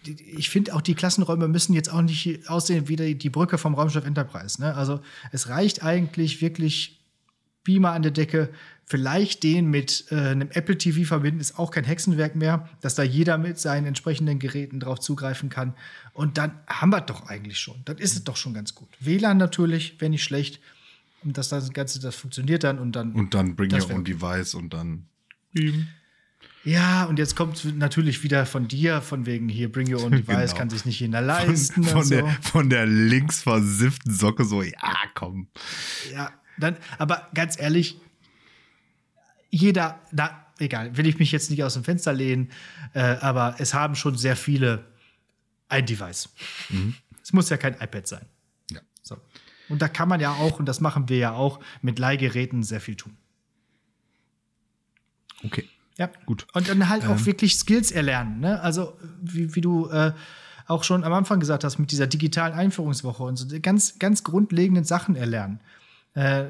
ich finde auch die Klassenräume müssen jetzt auch nicht aussehen wie die Brücke vom Raumschiff Enterprise. Ne? Also es reicht eigentlich wirklich Beamer an der Decke, vielleicht den mit äh, einem Apple TV verbinden, ist auch kein Hexenwerk mehr, dass da jeder mit seinen entsprechenden Geräten drauf zugreifen kann. Und dann haben wir doch eigentlich schon. Dann ist es doch schon ganz gut. WLAN natürlich, wäre nicht schlecht. Und das, das Ganze, das funktioniert dann und dann. Und dann bring your own device und dann. Ja, und jetzt kommt natürlich wieder von dir, von wegen hier, bring your own <laughs> device, genau. kann sich nicht jeder leisten. Von, von so. der, von der links versifften Socke so, ja, komm. Ja, dann, aber ganz ehrlich, jeder, da, egal, will ich mich jetzt nicht aus dem Fenster lehnen, äh, aber es haben schon sehr viele ein Device. Mhm. Es muss ja kein iPad sein. Ja. So. Und da kann man ja auch, und das machen wir ja auch, mit Leihgeräten sehr viel tun. Okay. Ja, gut. Und dann halt ähm. auch wirklich Skills erlernen. Ne? Also, wie, wie du äh, auch schon am Anfang gesagt hast, mit dieser digitalen Einführungswoche und so ganz, ganz grundlegenden Sachen erlernen. Äh,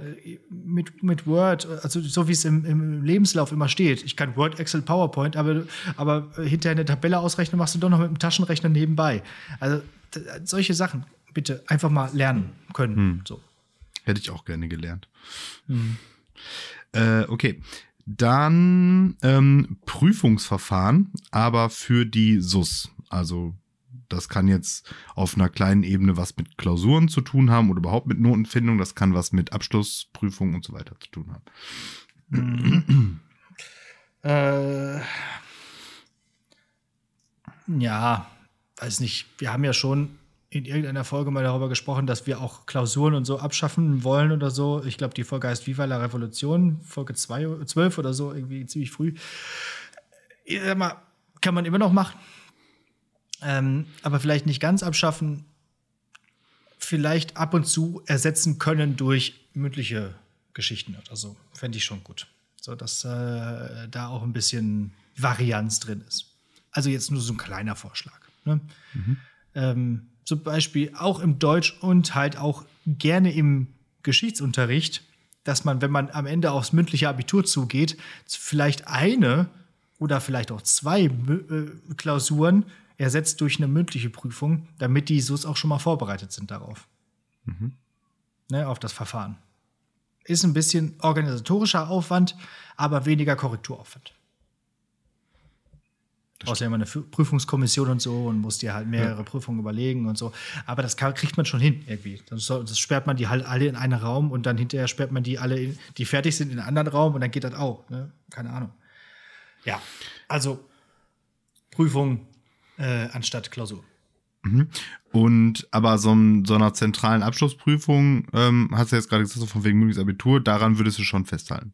mit, mit Word, also so wie es im, im, Lebenslauf immer steht. Ich kann Word, Excel, PowerPoint, aber, aber hinterher eine Tabelle ausrechnen machst du doch noch mit dem Taschenrechner nebenbei. Also solche Sachen bitte einfach mal lernen können. Hm. So. Hätte ich auch gerne gelernt. Hm. Äh, okay. Dann ähm, Prüfungsverfahren, aber für die SUS. Also das kann jetzt auf einer kleinen Ebene was mit Klausuren zu tun haben oder überhaupt mit Notenfindung. Das kann was mit Abschlussprüfungen und so weiter zu tun haben. Mhm. <clears throat> äh, ja, weiß nicht. Wir haben ja schon in irgendeiner Folge mal darüber gesprochen, dass wir auch Klausuren und so abschaffen wollen oder so. Ich glaube, die Folge heißt Viva la Revolution, Folge 2, 12 oder so, irgendwie ziemlich früh. Ich sag mal, kann man immer noch machen. Ähm, aber vielleicht nicht ganz abschaffen. Vielleicht ab und zu ersetzen können durch mündliche Geschichten oder so. Fände ich schon gut. So dass äh, da auch ein bisschen Varianz drin ist. Also jetzt nur so ein kleiner Vorschlag. Ne? Mhm. Ähm, zum Beispiel auch im Deutsch und halt auch gerne im Geschichtsunterricht dass man, wenn man am Ende aufs mündliche Abitur zugeht, vielleicht eine oder vielleicht auch zwei äh, Klausuren ersetzt durch eine mündliche Prüfung, damit die SUS auch schon mal vorbereitet sind darauf. Mhm. Ne, auf das Verfahren. Ist ein bisschen organisatorischer Aufwand, aber weniger Korrekturaufwand. Ja immer eine Prüfungskommission und so und musst dir halt mehrere ja. Prüfungen überlegen und so. Aber das kann, kriegt man schon hin irgendwie. Das, das, sperrt man die halt alle in einen Raum und dann hinterher sperrt man die alle, in, die fertig sind, in einen anderen Raum und dann geht das auch. Ne? Keine Ahnung. Ja, also Prüfung äh, anstatt Klausur. Mhm. Und aber so, so, einer zentralen Abschlussprüfung, ähm, hast du jetzt gerade gesagt, so von wegen mögliches Abitur, daran würdest du schon festhalten.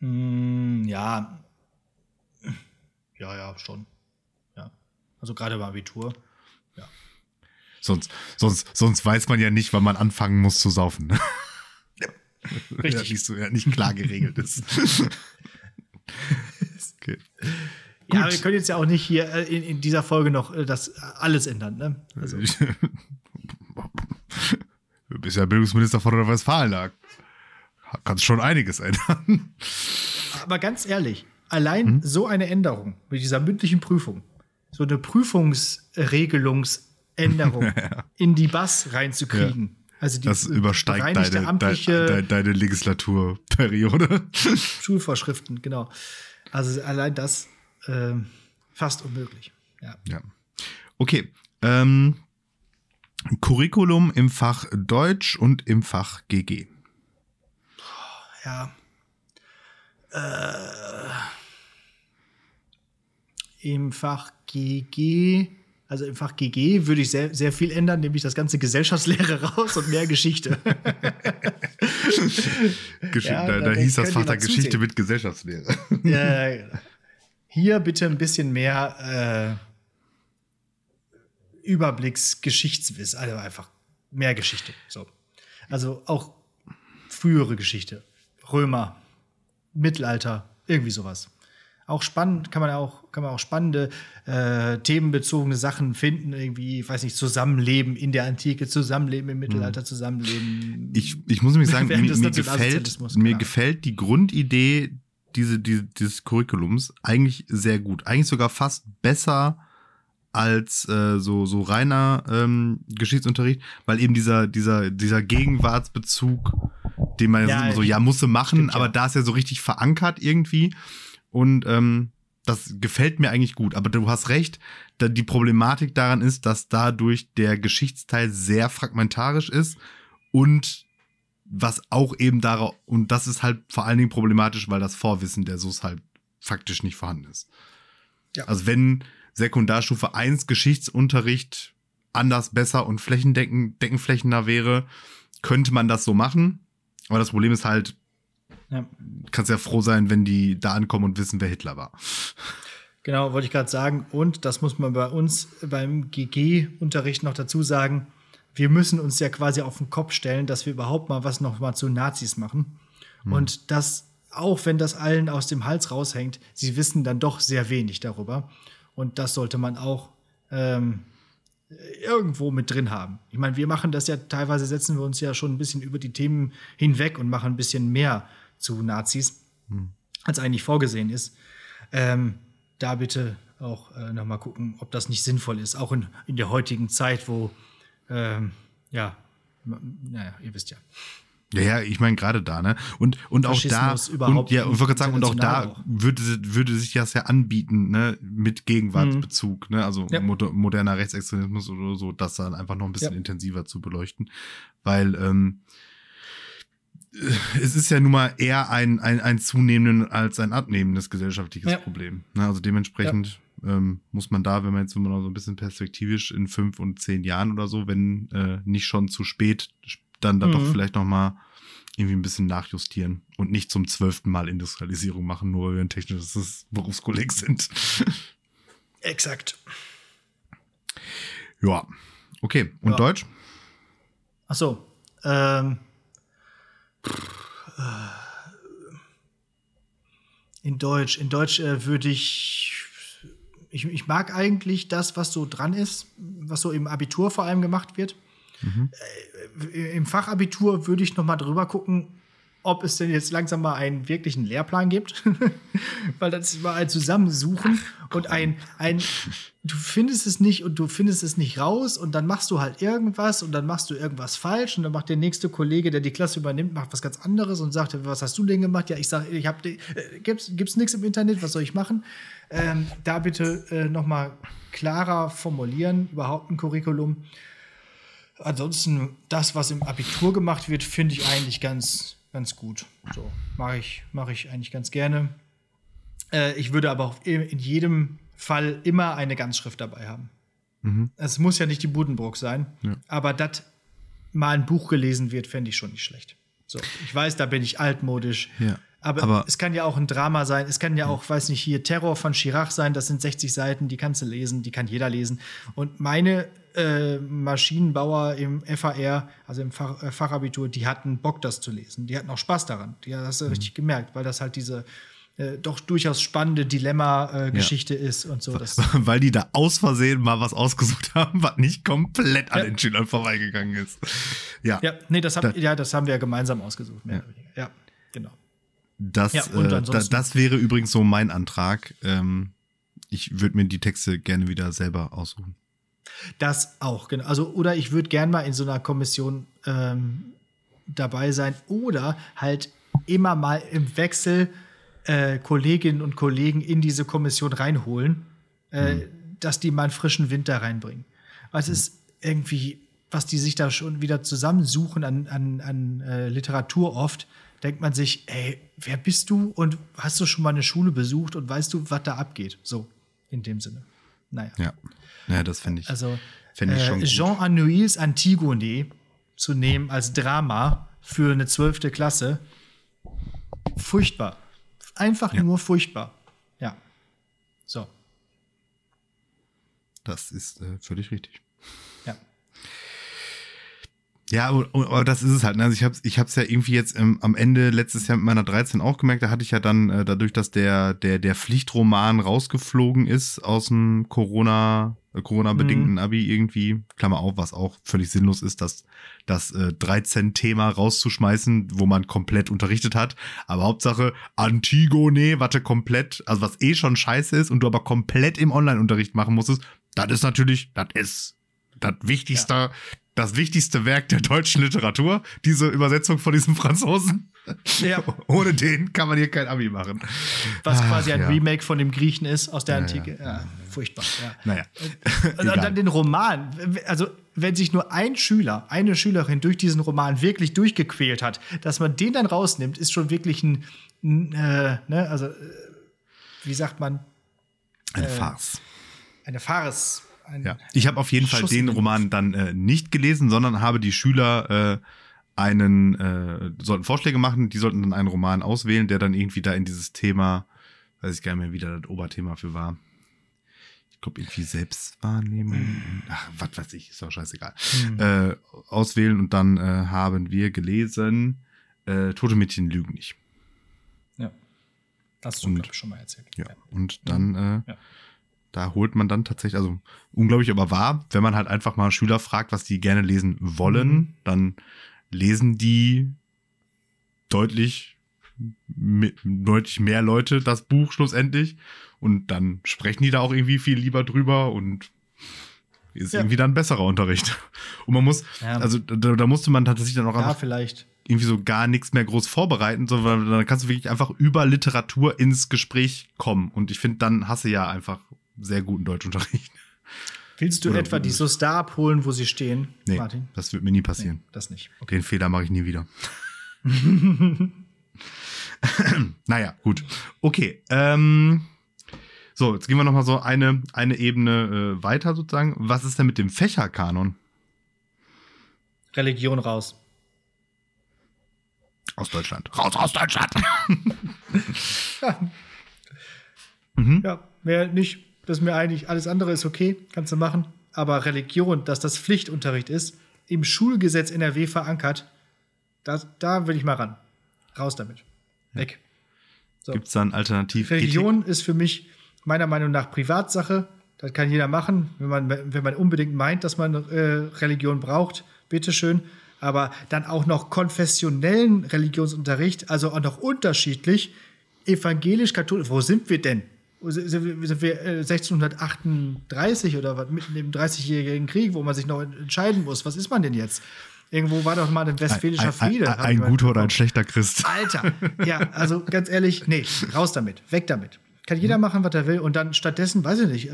Mm, ja, ja, ja, schon. Ja. Also gerade beim Abitur. Ja. Sonst, sonst, sonst weiß man ja nicht, wann man anfangen muss zu saufen. Ne? <laughs> Richtig. Ja, nicht, so, ja, nicht klar geregelt ist. <laughs> okay. Ja, aber wir können jetzt ja auch nicht hier äh, in, in dieser Folge noch äh, das alles ändern, ne? Also. <laughs> du bist ja Bildungsminister von Nordrhein-Westfalen, da kannst schon einiges ändern. Aber ganz ehrlich, allein hm? so eine Änderung mit dieser mündlichen Prüfung, so eine Prüfungsregelungsänderung <laughs> ja. in die BAS reinzukriegen. Ja. Also die das übersteigt deine, amtliche deine, deine Legislaturperiode. Schulvorschriften, genau. Also allein das äh, fast unmöglich. Ja. ja. Okay. Ähm, Curriculum im Fach Deutsch und im Fach GG. Ja. Äh im Fach GG, also im Fach GG würde ich sehr, sehr viel ändern, nämlich das ganze Gesellschaftslehre <laughs> raus und mehr Geschichte. <laughs> Gesch ja, da, da hieß das Fach der Geschichte mit Gesellschaftslehre. ja, genau. Hier bitte ein bisschen mehr äh, Überblicksgeschichtswiss, also einfach mehr Geschichte. So. Also auch frühere Geschichte. Römer, Mittelalter, irgendwie sowas auch spannend, kann man auch, kann man auch spannende äh, themenbezogene Sachen finden, irgendwie, ich weiß nicht, Zusammenleben in der Antike, Zusammenleben im Mittelalter, hm. Zusammenleben. Ich, ich muss nämlich <laughs> sagen, mir, mir gefällt, mir gefällt die Grundidee diese, diese, dieses Curriculums eigentlich sehr gut. Eigentlich sogar fast besser als äh, so, so reiner ähm, Geschichtsunterricht, weil eben dieser, dieser, dieser Gegenwartsbezug, den man ja, so, ja, musste machen, stimmt, aber ja. da ist ja so richtig verankert irgendwie. Und ähm, das gefällt mir eigentlich gut. Aber du hast recht, da die Problematik daran ist, dass dadurch der Geschichtsteil sehr fragmentarisch ist und was auch eben darauf, und das ist halt vor allen Dingen problematisch, weil das Vorwissen der SUS halt faktisch nicht vorhanden ist. Ja. Also wenn Sekundarstufe 1 Geschichtsunterricht anders, besser und flächendeckenflächender wäre, könnte man das so machen. Aber das Problem ist halt, ja. Kannst ja froh sein, wenn die da ankommen und wissen, wer Hitler war. Genau, wollte ich gerade sagen. Und das muss man bei uns beim GG-Unterricht noch dazu sagen. Wir müssen uns ja quasi auf den Kopf stellen, dass wir überhaupt mal was noch mal zu Nazis machen. Hm. Und das, auch wenn das allen aus dem Hals raushängt, sie wissen dann doch sehr wenig darüber. Und das sollte man auch ähm, irgendwo mit drin haben. Ich meine, wir machen das ja teilweise, setzen wir uns ja schon ein bisschen über die Themen hinweg und machen ein bisschen mehr zu Nazis, hm. als eigentlich vorgesehen ist. Ähm, da bitte auch äh, noch mal gucken, ob das nicht sinnvoll ist, auch in, in der heutigen Zeit, wo, ähm, ja, naja, ihr wisst ja. Ja, ja, ich meine gerade da, ne? Und, und auch da, und, ja, und wollte sagen, und auch da würde, würde sich das ja anbieten, ne, mit Gegenwartsbezug, mhm. ne? Also ja. moderner Rechtsextremismus oder so, das dann einfach noch ein bisschen ja. intensiver zu beleuchten. Weil, ähm, es ist ja nun mal eher ein, ein, ein zunehmendes als ein abnehmendes gesellschaftliches ja. Problem. Ne? Also dementsprechend. Ähm, muss man da, wenn man jetzt immer noch so ein bisschen perspektivisch in fünf und zehn Jahren oder so, wenn äh, nicht schon zu spät, dann da mhm. doch vielleicht noch mal irgendwie ein bisschen nachjustieren und nicht zum zwölften Mal Industrialisierung machen, nur weil wir ein technisches Berufskolleg sind. <laughs> Exakt. Ja. Okay. Und ja. Deutsch? Ach so. Ähm in Deutsch. In Deutsch äh, würde ich, ich. Ich mag eigentlich das, was so dran ist, was so im Abitur vor allem gemacht wird. Mhm. Äh, Im Fachabitur würde ich noch mal drüber gucken, ob es denn jetzt langsam mal einen wirklichen Lehrplan gibt, <laughs> weil das ist mal ein Zusammensuchen und ein, ein, du findest es nicht und du findest es nicht raus und dann machst du halt irgendwas und dann machst du irgendwas falsch und dann macht der nächste Kollege, der die Klasse übernimmt, macht was ganz anderes und sagt, was hast du denn gemacht? Ja, ich sage, ich habe, äh, gibt's, gibt's nichts im Internet, was soll ich machen? Ähm, da bitte äh, noch mal klarer formulieren, überhaupt ein Curriculum. Ansonsten, das, was im Abitur gemacht wird, finde ich eigentlich ganz, ganz gut. So, mache ich, mache ich eigentlich ganz gerne. Äh, ich würde aber auch in jedem Fall immer eine Ganzschrift dabei haben. Mhm. Es muss ja nicht die Buddenbrook sein, Ja. aber dass mal ein Buch gelesen wird, fände ich schon nicht schlecht. So, ich weiß, da bin ich altmodisch. Ja. Aber, Aber- es kann ja auch ein Drama sein. Es kann ja auch, weiß nicht, hier Terror von Chirac sein. Das sind 60 Seiten, die kannst du lesen, die kann jeder lesen. Und meine äh, Maschinenbauer im FAR, also im Fach, äh, Fachabitur, die hatten Bock, das zu lesen. Die hatten auch Spaß daran. Die hast du Mhm. richtig gemerkt, weil das halt diese äh, doch durchaus spannende Dilemma-Geschichte ist und so. <laughs> Weil die da aus Versehen mal was ausgesucht <laughs> haben, was nicht komplett an Ja. den Schülern vorbeigegangen ist. Ja, ja, nee, das, hab, Da- ja, das haben wir ja gemeinsam ausgesucht. Mehr Ja. oder weniger. ja genau. Das, Ja, und äh, da, das wäre übrigens so mein Antrag. Ähm, ich würde mir die Texte gerne wieder selber aussuchen. Das auch, genau. Also, oder ich würde gern mal in so einer Kommission ähm, dabei sein oder halt immer mal im Wechsel äh, Kolleginnen und Kollegen in diese Kommission reinholen, äh, dass die mal einen frischen Wind da reinbringen. Weil es ist irgendwie, was die sich da schon wieder zusammensuchen an, an, an äh, Literatur oft, denkt man sich, ey, wer bist du und hast du schon mal eine Schule besucht und weißt du, was da abgeht? So, in dem Sinne. Naja. Ja, ja das fände ich. Also Fänd ich äh, schon gut. Jean Anouilh's Antigone zu nehmen als Drama für eine zwölfte Klasse, furchtbar. Einfach Ja. nur furchtbar. Ja. So, das ist äh, völlig richtig. Ja. Ja, aber, aber das ist es halt. ne? Also ich habe ich hab's ja irgendwie jetzt ähm, am Ende letztes Jahr mit meiner 13 auch gemerkt. Da hatte ich ja dann äh, dadurch, dass der der der Pflichtroman rausgeflogen ist aus dem Corona äh, Corona bedingten Abi irgendwie Klammer auf, was auch völlig sinnlos ist, dass das äh, 13 Thema rauszuschmeißen, wo man komplett unterrichtet hat. Aber Hauptsache Antigone, du komplett, also was eh schon scheiße ist und du aber komplett im Online-Unterricht machen musstest. Das ist natürlich, das ist das wichtigste, das wichtigste Werk der deutschen Literatur, diese Übersetzung von diesem Franzosen. Ja. <laughs> Ohne den kann man hier kein Abi machen. Was Ach, quasi ein ja. Remake von dem Griechen ist aus der Antike. Ja, furchtbar. Ja. Naja. Und dann den Roman. Also, wenn sich nur ein Schüler, eine Schülerin durch diesen Roman wirklich durchgequält hat, dass man den dann rausnimmt, ist schon wirklich ein, ein äh, ne, also, äh, wie sagt man, Eine Farce. eine Farce. Ein, Ja. Ich habe auf jeden Fall Schuss den in den Roman dann äh, nicht gelesen, sondern habe die Schüler äh, einen, äh, sollten Vorschläge machen, die sollten dann einen Roman auswählen, der dann irgendwie da in dieses Thema, weiß ich gar nicht mehr, wie da das Oberthema für war. Ich glaube, irgendwie Selbstwahrnehmung. Ach, was weiß ich, ist doch scheißegal. Äh, auswählen und dann äh, haben wir gelesen, äh, Tote Mädchen lügen nicht. Ja. Das hast du, glaube ich, schon mal erzählt. Ja. Und dann, äh, Ja. Da holt man dann tatsächlich, also unglaublich aber wahr, wenn man halt einfach mal Schüler fragt, was die gerne lesen wollen, Mhm. dann lesen die deutlich, deutlich mehr Leute das Buch schlussendlich und dann sprechen die da auch irgendwie viel lieber drüber und ist Ja. irgendwie dann besserer Unterricht. <laughs> Und man muss, Ja. also da, da musste man tatsächlich dann auch Ja, vielleicht. irgendwie so gar nichts mehr groß vorbereiten, sondern dann kannst du wirklich einfach über Literatur ins Gespräch kommen. Und ich finde, dann hast du ja einfach sehr guten Deutschunterricht. Willst du Oder- etwa die so da abholen, wo sie stehen, Nee, Martin? das wird mir nie Nee, passieren. das nicht. Den Fehler mache ich nie wieder. <laughs> naja, gut. Okay. Ähm, so, jetzt gehen wir noch mal so eine, eine Ebene äh, weiter sozusagen. Was ist denn mit dem Fächerkanon Religion raus. aus Deutschland? Raus aus Deutschland! <laughs> <laughs> Ja, mehr nicht. Das ist mir eigentlich, alles andere ist okay, kannst du machen. Aber Religion, dass das Pflichtunterricht ist, im Schulgesetz NRW verankert, das, da will ich mal ran. Raus damit. Weg. So. Gibt es dann alternativ Religion ist für mich meiner Meinung nach Privatsache. Das kann jeder machen, wenn man, wenn man unbedingt meint, dass man äh, Religion braucht. Bitteschön. aber dann auch noch konfessionellen Religionsunterricht, also auch noch unterschiedlich, evangelisch, katholisch. Wo sind wir denn? Sind wir 1638 äh, oder was, mitten im 30-jährigen Krieg, wo man sich noch entscheiden muss? Was ist man denn jetzt? Irgendwo war doch mal ein westfälischer Friede. Ein, ein, ein guter oder ein schlechter Christ. Alter, ja, also ganz ehrlich, nee, raus damit, weg damit. Kann jeder mhm. machen, was er will und dann stattdessen, weiß ich nicht,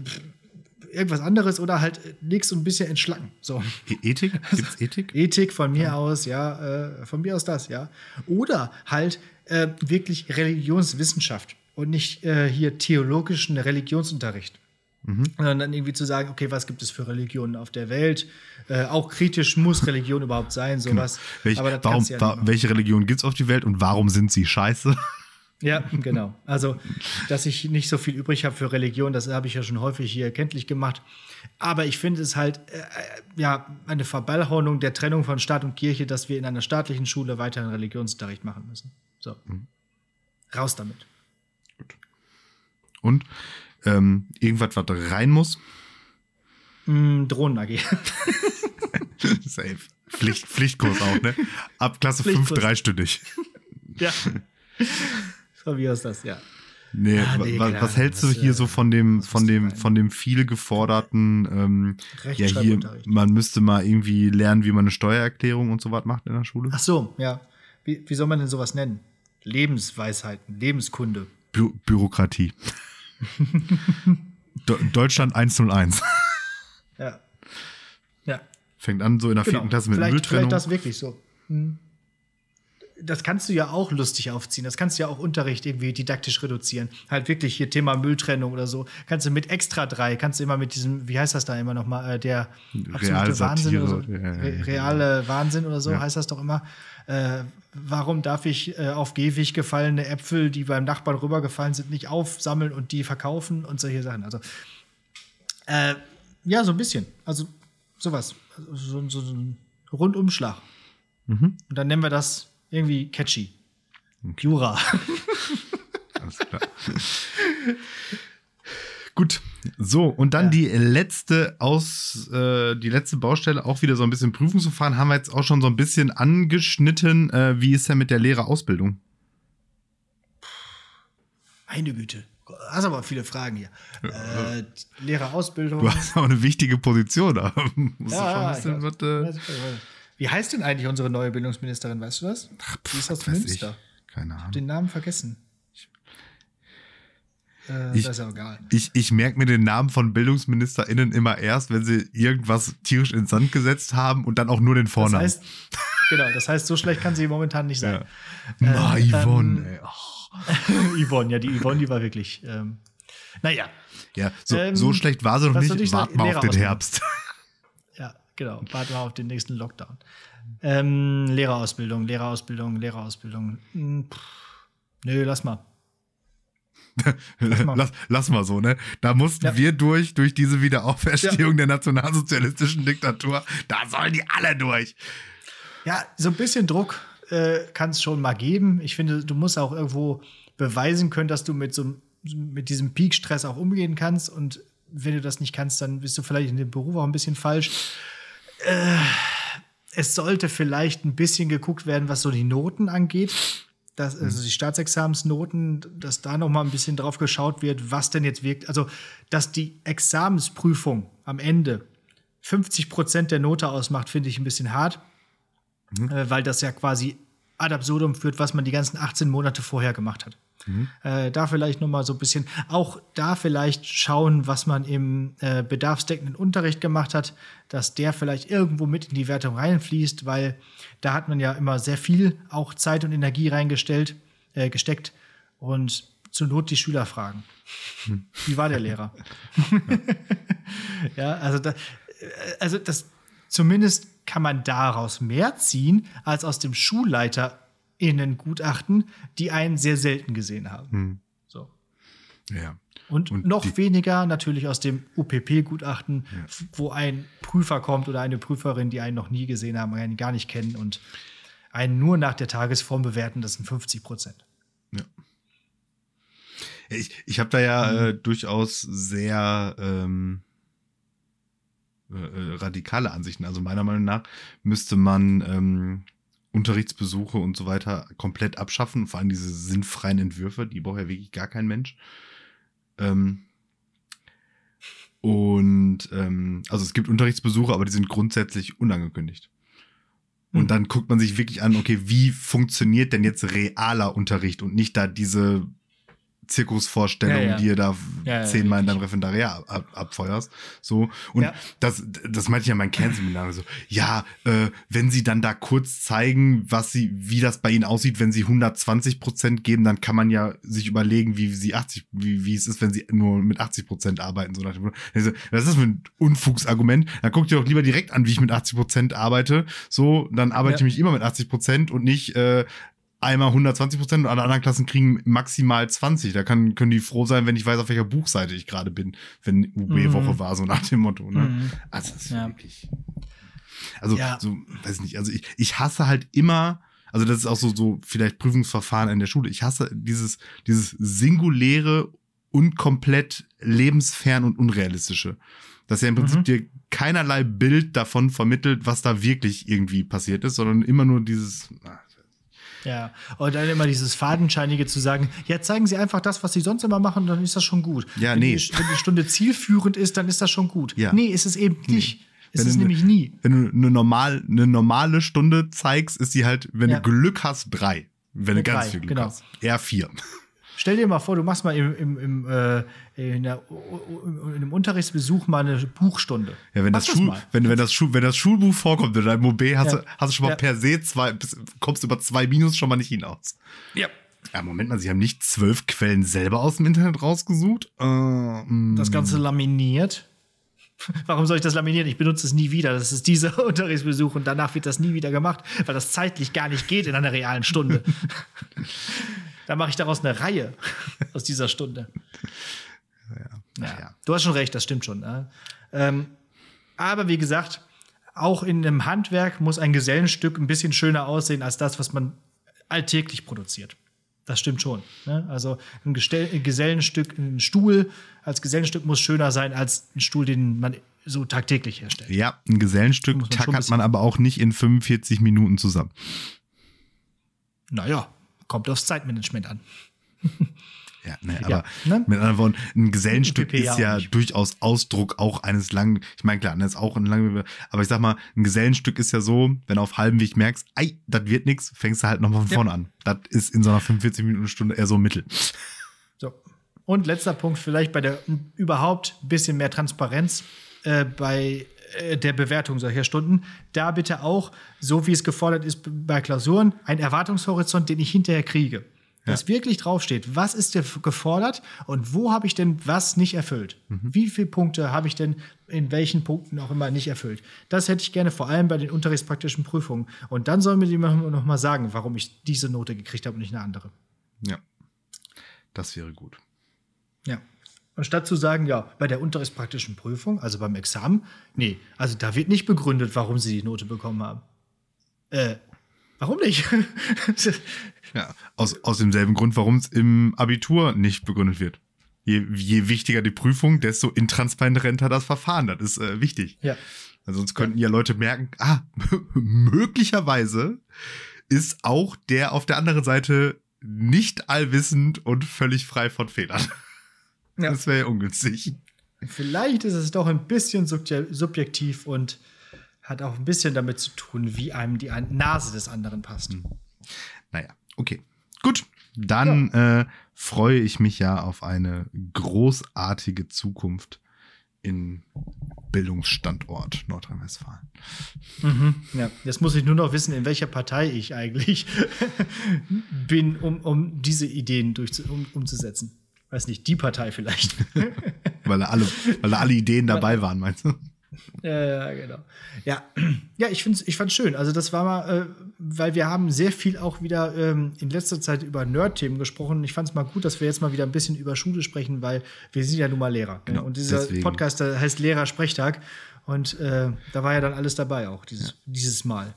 irgendwas anderes oder halt nichts und ein bisschen entschlacken. So. E-, Ethik? Gibt's Ethik? Ethik von mir aus, ja, äh, von mir aus das, ja. Oder halt äh, wirklich Religionswissenschaft und nicht äh, hier theologischen Religionsunterricht. Mhm. Und dann irgendwie zu sagen, okay, was gibt es für Religionen auf der Welt? Äh, auch kritisch muss Religion <laughs> überhaupt sein, genau. sowas. Genau. Welch, Aber warum, ja wa welche Religion gibt es auf die Welt und warum sind sie scheiße? Ja, genau. Also, <laughs> dass ich nicht so viel übrig habe für Religion, das habe ich ja schon häufig hier kenntlich gemacht. Aber ich finde es halt äh, ja eine Verballhornung der Trennung von Staat und Kirche, dass wir in einer staatlichen Schule weiterhin Religionsunterricht machen müssen. So. Mhm. Raus damit. Und ähm, irgendwas, was rein muss? Mm, Drohnen AG. <laughs> Safe. Pflicht, Pflichtkurs auch, ne? Ab Klasse 5 dreistündig. <laughs> Ja. Von mir aus das, ja. Nee, ah, nee was, was, hältst du hier so äh, von dem, von dem, von dem viel geforderten, ähm, ja hier, man müsste mal irgendwie lernen, wie man eine Steuererklärung und so was macht in der Schule? Ach so, ja. Wie, wie soll man denn sowas nennen? Lebensweisheiten, Lebenskunde. Bü Bürokratie. <laughs> Deutschland 101. Ja. Ja. Fängt an so in der genau. vierten Klasse mit vielleicht, Mülltrennung. Vielleicht das wirklich so. Hm. Das kannst du ja auch lustig aufziehen. Das kannst du ja auch Unterricht irgendwie didaktisch reduzieren. Halt wirklich hier Thema Mülltrennung oder so. Kannst du mit extra drei, kannst du immer mit diesem, wie heißt das da immer nochmal, äh, der absolute Wahnsinn oder so. Re reale Wahnsinn oder so ja. heißt das doch immer. Äh, warum darf ich äh, auf Gehweg gefallene Äpfel, die beim Nachbarn rübergefallen sind, nicht aufsammeln und die verkaufen und solche Sachen. Also äh, ja, so ein bisschen. Also sowas. So, so, so ein Rundumschlag. Mhm. Und dann nennen wir das irgendwie catchy. Jura. <laughs> Alles klar. Gut, so und dann ja. die letzte aus äh, die letzte Baustelle auch wieder so ein bisschen Prüfungsverfahren haben wir jetzt auch schon so ein bisschen angeschnitten. Äh, wie ist denn mit der Lehrerausbildung? Meine Güte, hast aber viele Fragen hier. Äh, Lehrerausbildung. Du hast auch eine wichtige Position da. <laughs> ja, wissen, was, äh wie heißt denn eigentlich unsere neue Bildungsministerin? Weißt du das? Ach, pff, Die ist aus Münster. Ich. Keine Ahnung. Ich hab den Namen vergessen. Äh, ich, das ist ja egal. Ich, ich merke mir den Namen von BildungsministerInnen immer erst, wenn sie irgendwas tierisch ins Sand gesetzt haben und dann auch nur den Vornamen. Das heißt, genau, das heißt, so schlecht kann sie momentan nicht sein. Ja. Ma, äh, Yvonne, ähm, ey. Oh. <laughs> Yvonne, ja, die Yvonne, die war wirklich. Ähm, naja. Ja, so, ähm, so schlecht war sie noch nicht. Warten wir auf den Herbst. Genau. Warten wir auf den nächsten Lockdown. Ähm, Lehrerausbildung, Lehrerausbildung, Lehrerausbildung. Hm, nö, <laughs> lass mal. lass, lass, mal so, ne? Da mussten ja. wir durch, durch diese Wiederauferstehung ja. der nationalsozialistischen Diktatur. Da sollen die alle durch. Ja, so ein bisschen Druck äh, kann es schon mal geben. Ich finde, du musst auch irgendwo beweisen können, dass du mit so mit diesem Peak-Stress auch umgehen kannst. Und wenn du das nicht kannst, dann bist du vielleicht in dem Beruf auch ein bisschen falsch. Äh, es sollte vielleicht ein bisschen geguckt werden, was so die Noten angeht dass, mhm. also die Staatsexamensnoten, dass da noch mal ein bisschen drauf geschaut wird, was denn jetzt wirkt. Also, dass die Examensprüfung am Ende 50 Prozent der Note ausmacht, finde ich ein bisschen hart, mhm. äh, weil das ja quasi ad absurdum führt, was man die ganzen 18 Monate vorher gemacht hat. Mhm. Äh, da vielleicht noch mal so ein bisschen, auch da vielleicht schauen, was man im äh, bedarfsdeckenden Unterricht gemacht hat, dass der vielleicht irgendwo mit in die Wertung reinfließt, weil da hat man ja immer sehr viel auch Zeit und Energie reingestellt, äh, gesteckt und zur Not die Schüler fragen. Hm. Wie war der Lehrer? <laughs> ja, also, da, äh, also das zumindest kann man daraus mehr ziehen als aus dem SchulleiterInnen-Gutachten, die einen sehr selten gesehen haben. Hm. So. Ja. Und, und noch weniger natürlich aus dem UPP-Gutachten, ja. wo ein Prüfer kommt oder eine Prüferin, die einen noch nie gesehen haben, einen gar nicht kennen und einen nur nach der Tagesform bewerten, das sind 50 Prozent. Ja. Ich, ich habe da ja mhm. äh, durchaus sehr, ähm, äh, radikale Ansichten. Also meiner Meinung nach müsste man ähm, Unterrichtsbesuche und so weiter komplett abschaffen. Vor allem diese sinnfreien Entwürfe, die braucht ja wirklich gar kein Mensch. Ähm, und ähm, also es gibt Unterrichtsbesuche, aber die sind grundsätzlich unangekündigt. Und Hm. dann guckt man sich wirklich an, okay, wie funktioniert denn jetzt realer Unterricht und nicht da diese Zirkusvorstellung, Ja, ja. die ihr da Ja, zehnmal in deinem. Referendariat ab, abfeuerst. So. Und das, das meinte ich ja mein Kernseminar so. Ja, äh, wenn sie dann da kurz zeigen, was sie, wie das bei ihnen aussieht, wenn sie 120 Prozent geben, dann kann man ja sich überlegen, wie sie 80, wie, wie es ist, wenn sie nur mit 80 Prozent arbeiten. So nach dem Motto. Ich so, Was ist das für ein Unfugsargument? Dann guckt ihr doch lieber direkt an, wie ich mit 80 Prozent arbeite. So, dann arbeite ich mich immer mit 80 Prozent und nicht, äh, einmal 120 Prozent und alle anderen Klassen kriegen maximal 20. Da kann, können die froh sein, wenn ich weiß, auf welcher Buchseite ich gerade bin, wenn UB-Woche Mhm. war, so nach dem Motto. Ne? Mhm. Also das ist Ja. wirklich. Also, Ja. so, weiß nicht, also ich, ich hasse halt immer, also das ist auch so, so vielleicht Prüfungsverfahren in der Schule. Ich hasse dieses, dieses singuläre und komplett lebensfern und unrealistische. Dass ja im Prinzip Mhm. dir keinerlei Bild davon vermittelt, was da wirklich irgendwie passiert ist, sondern immer nur dieses, ah, Ja, und dann immer dieses Fadenscheinige zu sagen, ja, zeigen Sie einfach das, was Sie sonst immer machen, dann ist das schon gut. Ja, wenn nee. Die, wenn die Stunde zielführend ist, dann ist das schon gut. Ja. Nee, ist es eben nicht. Ist Wenn es du- nämlich nie. wenn du eine, normal, eine normale Stunde zeigst, ist sie halt, wenn Ja. du Glück hast, drei. Wenn du ganz drei, viel Glück genau. hast. Eher vier. Stell dir mal vor, du machst mal im, im, im, äh, in, der, in einem Unterrichtsbesuch mal eine Buchstunde. Ja, wenn Mach das, Schul, wenn, wenn, das Schul, wenn das Schulbuch vorkommt in deinem OB, hast, Ja. du, hast du schon mal Ja. per se zwei, kommst über zwei Minus schon mal nicht hinaus. Ja. Ja, Moment mal, sie haben nicht zwölf Quellen selber aus dem Internet rausgesucht? Äh. Das Ganze laminiert. <laughs> Warum soll ich das laminieren? Ich benutze es nie wieder. Das ist dieser <laughs> Unterrichtsbesuch und danach wird das nie wieder gemacht, weil das zeitlich gar nicht geht in einer realen Stunde. <laughs> da mache ich daraus eine Reihe <laughs> aus dieser Stunde. Ja. ja. Du hast schon recht, das stimmt schon. ne? Ähm, aber wie gesagt, auch in einem Handwerk muss ein Gesellenstück ein bisschen schöner aussehen als das, was man alltäglich produziert. Das stimmt schon. Ne? Also ein, Gestell ein Gesellenstück, ein Stuhl als Gesellenstück muss schöner sein als ein Stuhl, den man so tagtäglich herstellt. Ja, ein Gesellenstück man tackert man aber auch nicht in 45 Minuten zusammen. Naja, kommt aufs Zeitmanagement an. Ja, ne, Ja, aber ne? mit anderen Worten, ein Gesellenstück PP ja ist ja durchaus Ausdruck auch eines langen, ich meine, klar, das ist auch ein langen, aber ich sag mal, ein Gesellenstück ist ja so, wenn du auf halbem Weg merkst, ei, das wird nix, fängst du halt nochmal von Ja. vorne an. Das ist in so einer 45 Minuten Stunde eher so Mittel. So. Und letzter Punkt, vielleicht bei der überhaupt ein bisschen mehr Transparenz äh, bei der Bewertung solcher Stunden. Da bitte auch, so wie es gefordert ist bei Klausuren, ein Erwartungshorizont, den ich hinterher kriege. Dass wirklich draufsteht, was ist dir gefordert und wo habe ich denn was nicht erfüllt? Wie viele Punkte habe ich denn in welchen Punkten auch immer nicht erfüllt? Das hätte ich gerne vor allem bei den unterrichtspraktischen Prüfungen. Und dann soll mir jemand noch mal sagen, warum ich diese Note gekriegt habe und nicht eine andere. Ja. Das wäre gut. Ja. Anstatt zu sagen, ja, bei der unterrichtspraktischen Prüfung, also beim Examen, nee, also da wird nicht begründet, warum sie die Note bekommen haben. Äh, warum nicht? <laughs> Ja, aus, aus demselben Grund, warum es im Abitur nicht begründet wird. Je, je wichtiger die Prüfung, desto intransparenter das Verfahren. Das ist äh, wichtig. ja. Also sonst könnten ja Leute merken, ah, <laughs> möglicherweise ist auch der auf der anderen Seite nicht allwissend und völlig frei von Fehlern. Ja. Das wäre ja ungünstig. Vielleicht ist es doch ein bisschen subje- subjektiv und hat auch ein bisschen damit zu tun, wie einem die Nase des anderen passt. Naja, okay. Gut, dann äh, freue ich mich ja auf eine großartige Zukunft in Bildungsstandort Nordrhein-Westfalen. Mhm, ja. Jetzt muss ich nur noch wissen, in welcher Partei ich eigentlich <laughs> bin, um, um diese Ideen durchzu um, umzusetzen. Weiß nicht, die Partei vielleicht. <laughs> Weil da alle, weil da alle Ideen dabei waren, meinst du? Ja, ja, genau. Ja, <clears throat> ja ich, find's, ich fand's schön. Also, das war mal, äh, weil wir haben sehr viel auch wieder ähm, in letzter Zeit über Nerd-Themen gesprochen. Ich fand's mal gut, dass wir jetzt mal wieder ein bisschen über Schule sprechen, weil wir sind ja nun mal Lehrer. Genau, ne? Und dieser deswegen. Podcast heißt Lehrersprechtag. Und äh, da war ja dann alles dabei auch, dieses, dieses Mal.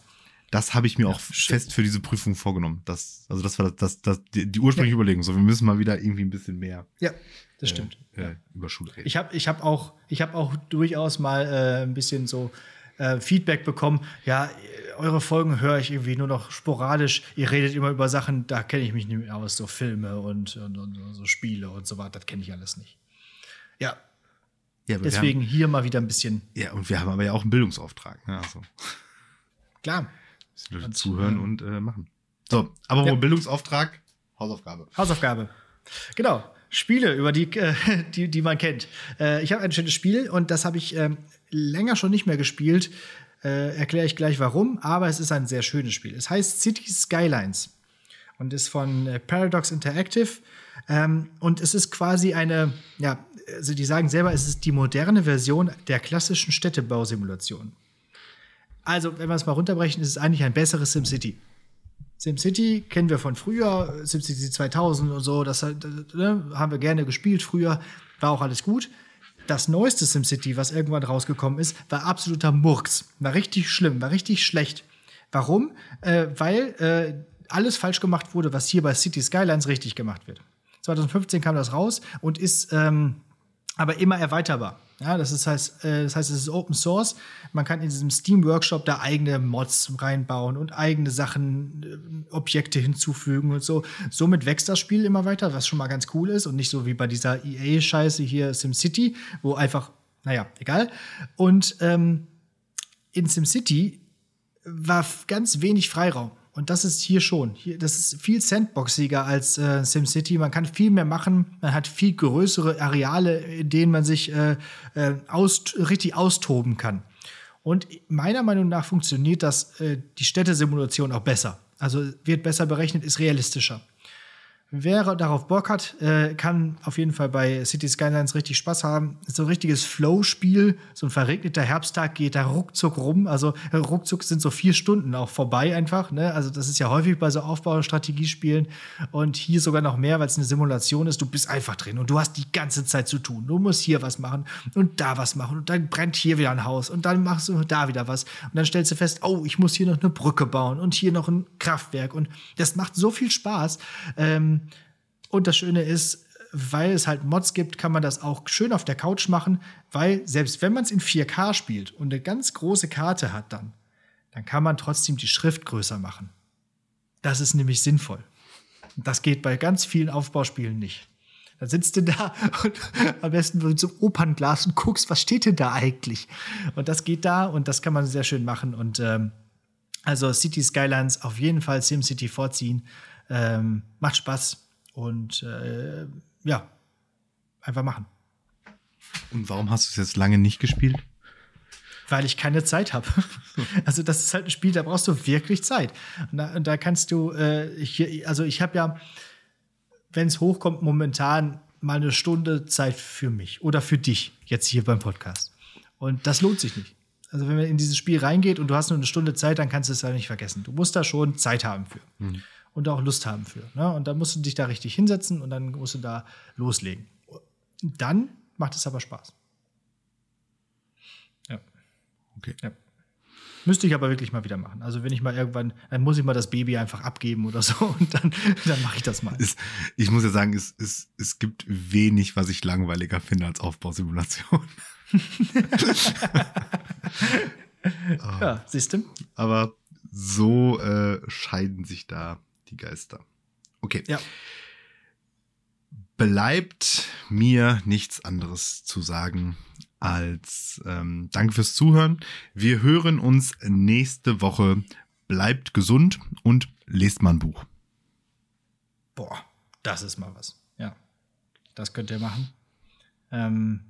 Das habe ich mir auch fest für diese Prüfung vorgenommen. Das, also das war das, das, das die, die ursprüngliche ja. Überlegung. So, wir müssen mal wieder irgendwie ein bisschen mehr. Ja, das stimmt. Äh, über Schule reden. Ich habe ich hab auch, hab auch durchaus mal äh, ein bisschen so äh, Feedback bekommen. Ja, eure Folgen höre ich irgendwie nur noch sporadisch. Ihr redet immer über Sachen, da kenne ich mich nicht mehr aus, so Filme und, und, und so Spiele und so weiter. Das kenne ich alles nicht. Ja. ja Deswegen haben, hier mal wieder ein bisschen. Ja, und wir haben aber ja auch einen Bildungsauftrag. Ne? Also. Klar. Und, zuhören äh, und äh, machen. So, aber ja. Bildungsauftrag, Hausaufgabe. Hausaufgabe. Genau. Spiele, über die, äh, die, die man kennt. Äh, ich habe ein schönes Spiel und das habe ich ähm, länger schon nicht mehr gespielt. Äh, Erkläre ich gleich warum, aber es ist ein sehr schönes Spiel. Es heißt City Skylines und ist von äh, Paradox Interactive. Ähm, und es ist quasi eine, ja, also die sagen selber, es ist die moderne Version der klassischen Städtebausimulation. Also, wenn wir es mal runterbrechen, ist es eigentlich ein besseres SimCity. SimCity kennen wir von früher, SimCity 2000 und so, das, ne, haben wir gerne gespielt früher, war auch alles gut. Das neueste SimCity, was irgendwann rausgekommen ist, war absoluter Murks. War richtig schlimm, war richtig schlecht. Warum? Äh, weil äh, alles falsch gemacht wurde, was hier bei City Skylines richtig gemacht wird. 2015 kam das raus und ist ähm, aber immer erweiterbar. Ja, das, ist, heißt, äh, das heißt, es ist Open Source. Man kann in diesem Steam Workshop da eigene Mods reinbauen und eigene Sachen, äh, Objekte hinzufügen und so. Somit wächst das Spiel immer weiter, was schon mal ganz cool ist und nicht so wie bei dieser EA-Scheiße hier SimCity, wo einfach, naja, egal. Und ähm, in SimCity war ganz wenig Freiraum. Und das ist hier schon. Hier, das ist viel sandboxiger als äh, SimCity. Man kann viel mehr machen. Man hat viel größere Areale, in denen man sich äh, äh, aus, richtig austoben kann. Und meiner Meinung nach funktioniert das, äh, die Städtesimulation auch besser. Also wird besser berechnet, ist realistischer. Wer darauf Bock hat, äh, kann auf jeden Fall bei City Skylines richtig Spaß haben. Ist so ein richtiges Flow-Spiel. So ein verregneter Herbsttag geht da ruckzuck rum. Also äh, ruckzuck sind so vier Stunden auch vorbei einfach. Ne? Also das ist ja häufig bei so Aufbau- und Strategiespielen. Und hier sogar noch mehr, weil es eine Simulation ist. Du bist einfach drin und du hast die ganze Zeit zu tun. Du musst hier was machen und da was machen. Und dann brennt hier wieder ein Haus und dann machst du da wieder was. Und dann stellst du fest, oh, ich muss hier noch eine Brücke bauen und hier noch ein Kraftwerk. Und das macht so viel Spaß. Ähm, und das Schöne ist, weil es halt Mods gibt, kann man das auch schön auf der Couch machen, weil selbst wenn man es in 4K spielt und eine ganz große Karte hat dann, dann kann man trotzdem die Schrift größer machen. Das ist nämlich sinnvoll. Das geht bei ganz vielen Aufbauspielen nicht. Da sitzt du da <laughs> und am besten mit so einem Opernglas und guckst, was steht denn da eigentlich? Und das geht da und das kann man sehr schön machen. Und ähm, also City Skylines auf jeden Fall SimCity vorziehen. Ähm, macht Spaß und äh, ja, einfach machen. Und warum hast du es jetzt lange nicht gespielt? Weil ich keine Zeit habe. <laughs> also das ist halt ein Spiel, da brauchst du wirklich Zeit. Und da, und da kannst du, äh, ich, also ich habe ja, wenn es hochkommt, momentan mal eine Stunde Zeit für mich oder für dich jetzt hier beim Podcast. Und das lohnt sich nicht. Also wenn man in dieses Spiel reingeht und du hast nur eine Stunde Zeit, dann kannst du es ja nicht vergessen. Du musst da schon Zeit haben für. Mhm und auch Lust haben für. Ne? Und dann musst du dich da richtig hinsetzen und dann musst du da loslegen. Dann macht es aber Spaß. Ja. Okay. Ja. Müsste ich aber wirklich mal wieder machen. Also wenn ich mal irgendwann, dann muss ich mal das Baby einfach abgeben oder so <laughs> und dann, dann mache ich das mal. Es, ich muss ja sagen, es, es, es gibt wenig, was ich langweiliger finde als Aufbausimulation. <laughs> ja, siehst du? Aber so äh, scheiden sich da die Geister. Okay. Ja. Bleibt mir nichts anderes zu sagen als ähm, Danke fürs Zuhören. Wir hören uns nächste Woche. Bleibt gesund und lest mal ein Buch. Boah, das ist mal was. Ja, das könnt ihr machen. Ähm,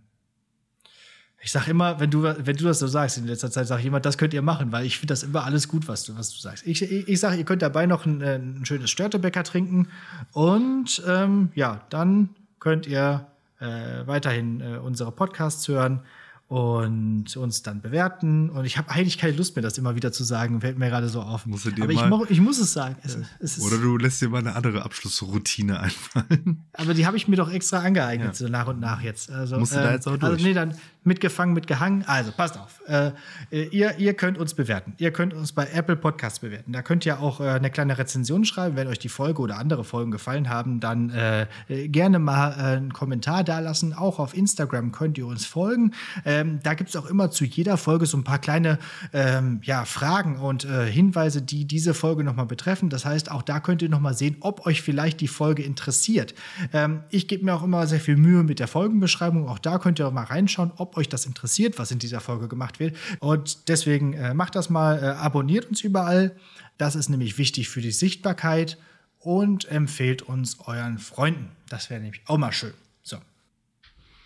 ich sag immer, wenn du, wenn du das so sagst, in letzter Zeit sage ich immer, das könnt ihr machen, weil ich finde das immer alles gut, was du, was du sagst. Ich, ich, ich sage, ihr könnt dabei noch ein, ein schönes Störtebäcker trinken und ähm, ja, dann könnt ihr äh, weiterhin äh, unsere Podcasts hören und uns dann bewerten. Und ich habe eigentlich keine Lust mehr, das immer wieder zu sagen, fällt mir gerade so auf. Musst du dir Aber mal, ich, ich, muss es sagen. Es, es oder du lässt dir mal eine andere Abschlussroutine einfallen. <laughs> Aber die habe ich mir doch extra angeeignet, ja. so nach und nach jetzt. Also, Musst du da jetzt auch durch? Also, nee, dann mitgefangen, mitgehangen. Also passt auf. Äh, ihr, ihr könnt uns bewerten. Ihr könnt uns bei Apple Podcasts bewerten. Da könnt ihr auch äh, eine kleine Rezension schreiben. Wenn euch die Folge oder andere Folgen gefallen haben, dann äh, gerne mal äh, einen Kommentar da lassen. Auch auf Instagram könnt ihr uns folgen. Ähm, da gibt es auch immer zu jeder Folge so ein paar kleine ähm, ja, Fragen und äh, Hinweise, die diese Folge nochmal betreffen. Das heißt, auch da könnt ihr nochmal sehen, ob euch vielleicht die Folge interessiert. Ähm, ich gebe mir auch immer sehr viel Mühe mit der Folgenbeschreibung. Auch da könnt ihr auch mal reinschauen, ob euch das interessiert, was in dieser Folge gemacht wird. Und deswegen äh, macht das mal, äh, abonniert uns überall. Das ist nämlich wichtig für die Sichtbarkeit und empfehlt uns euren Freunden. Das wäre nämlich auch mal schön. So,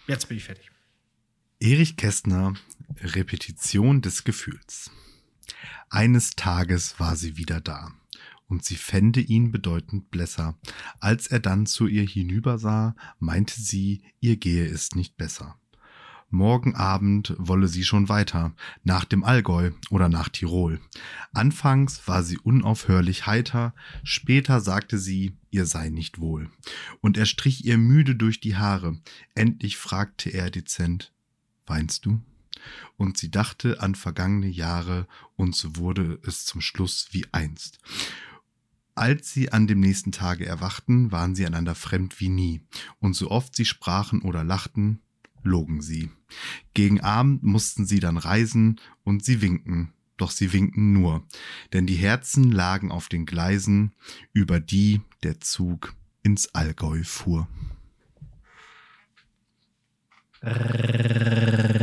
jetzt bin ich fertig. Erich Kästner, Repetition des Gefühls. Eines Tages war sie wieder da und sie fände ihn bedeutend blässer. Als er dann zu ihr hinübersah, meinte sie, ihr gehe es nicht besser. Morgen Abend wolle sie schon weiter, nach dem Allgäu oder nach Tirol. Anfangs war sie unaufhörlich heiter, später sagte sie, ihr sei nicht wohl. Und er strich ihr müde durch die Haare. Endlich fragte er dezent, weinst du? Und sie dachte an vergangene Jahre, und so wurde es zum Schluss wie einst. Als sie an dem nächsten Tage erwachten, waren sie einander fremd wie nie, und so oft sie sprachen oder lachten, logen sie. Gegen Abend mussten sie dann reisen, und sie winken, doch sie winken nur, denn die Herzen lagen auf den Gleisen, über die der Zug ins Allgäu fuhr. <laughs>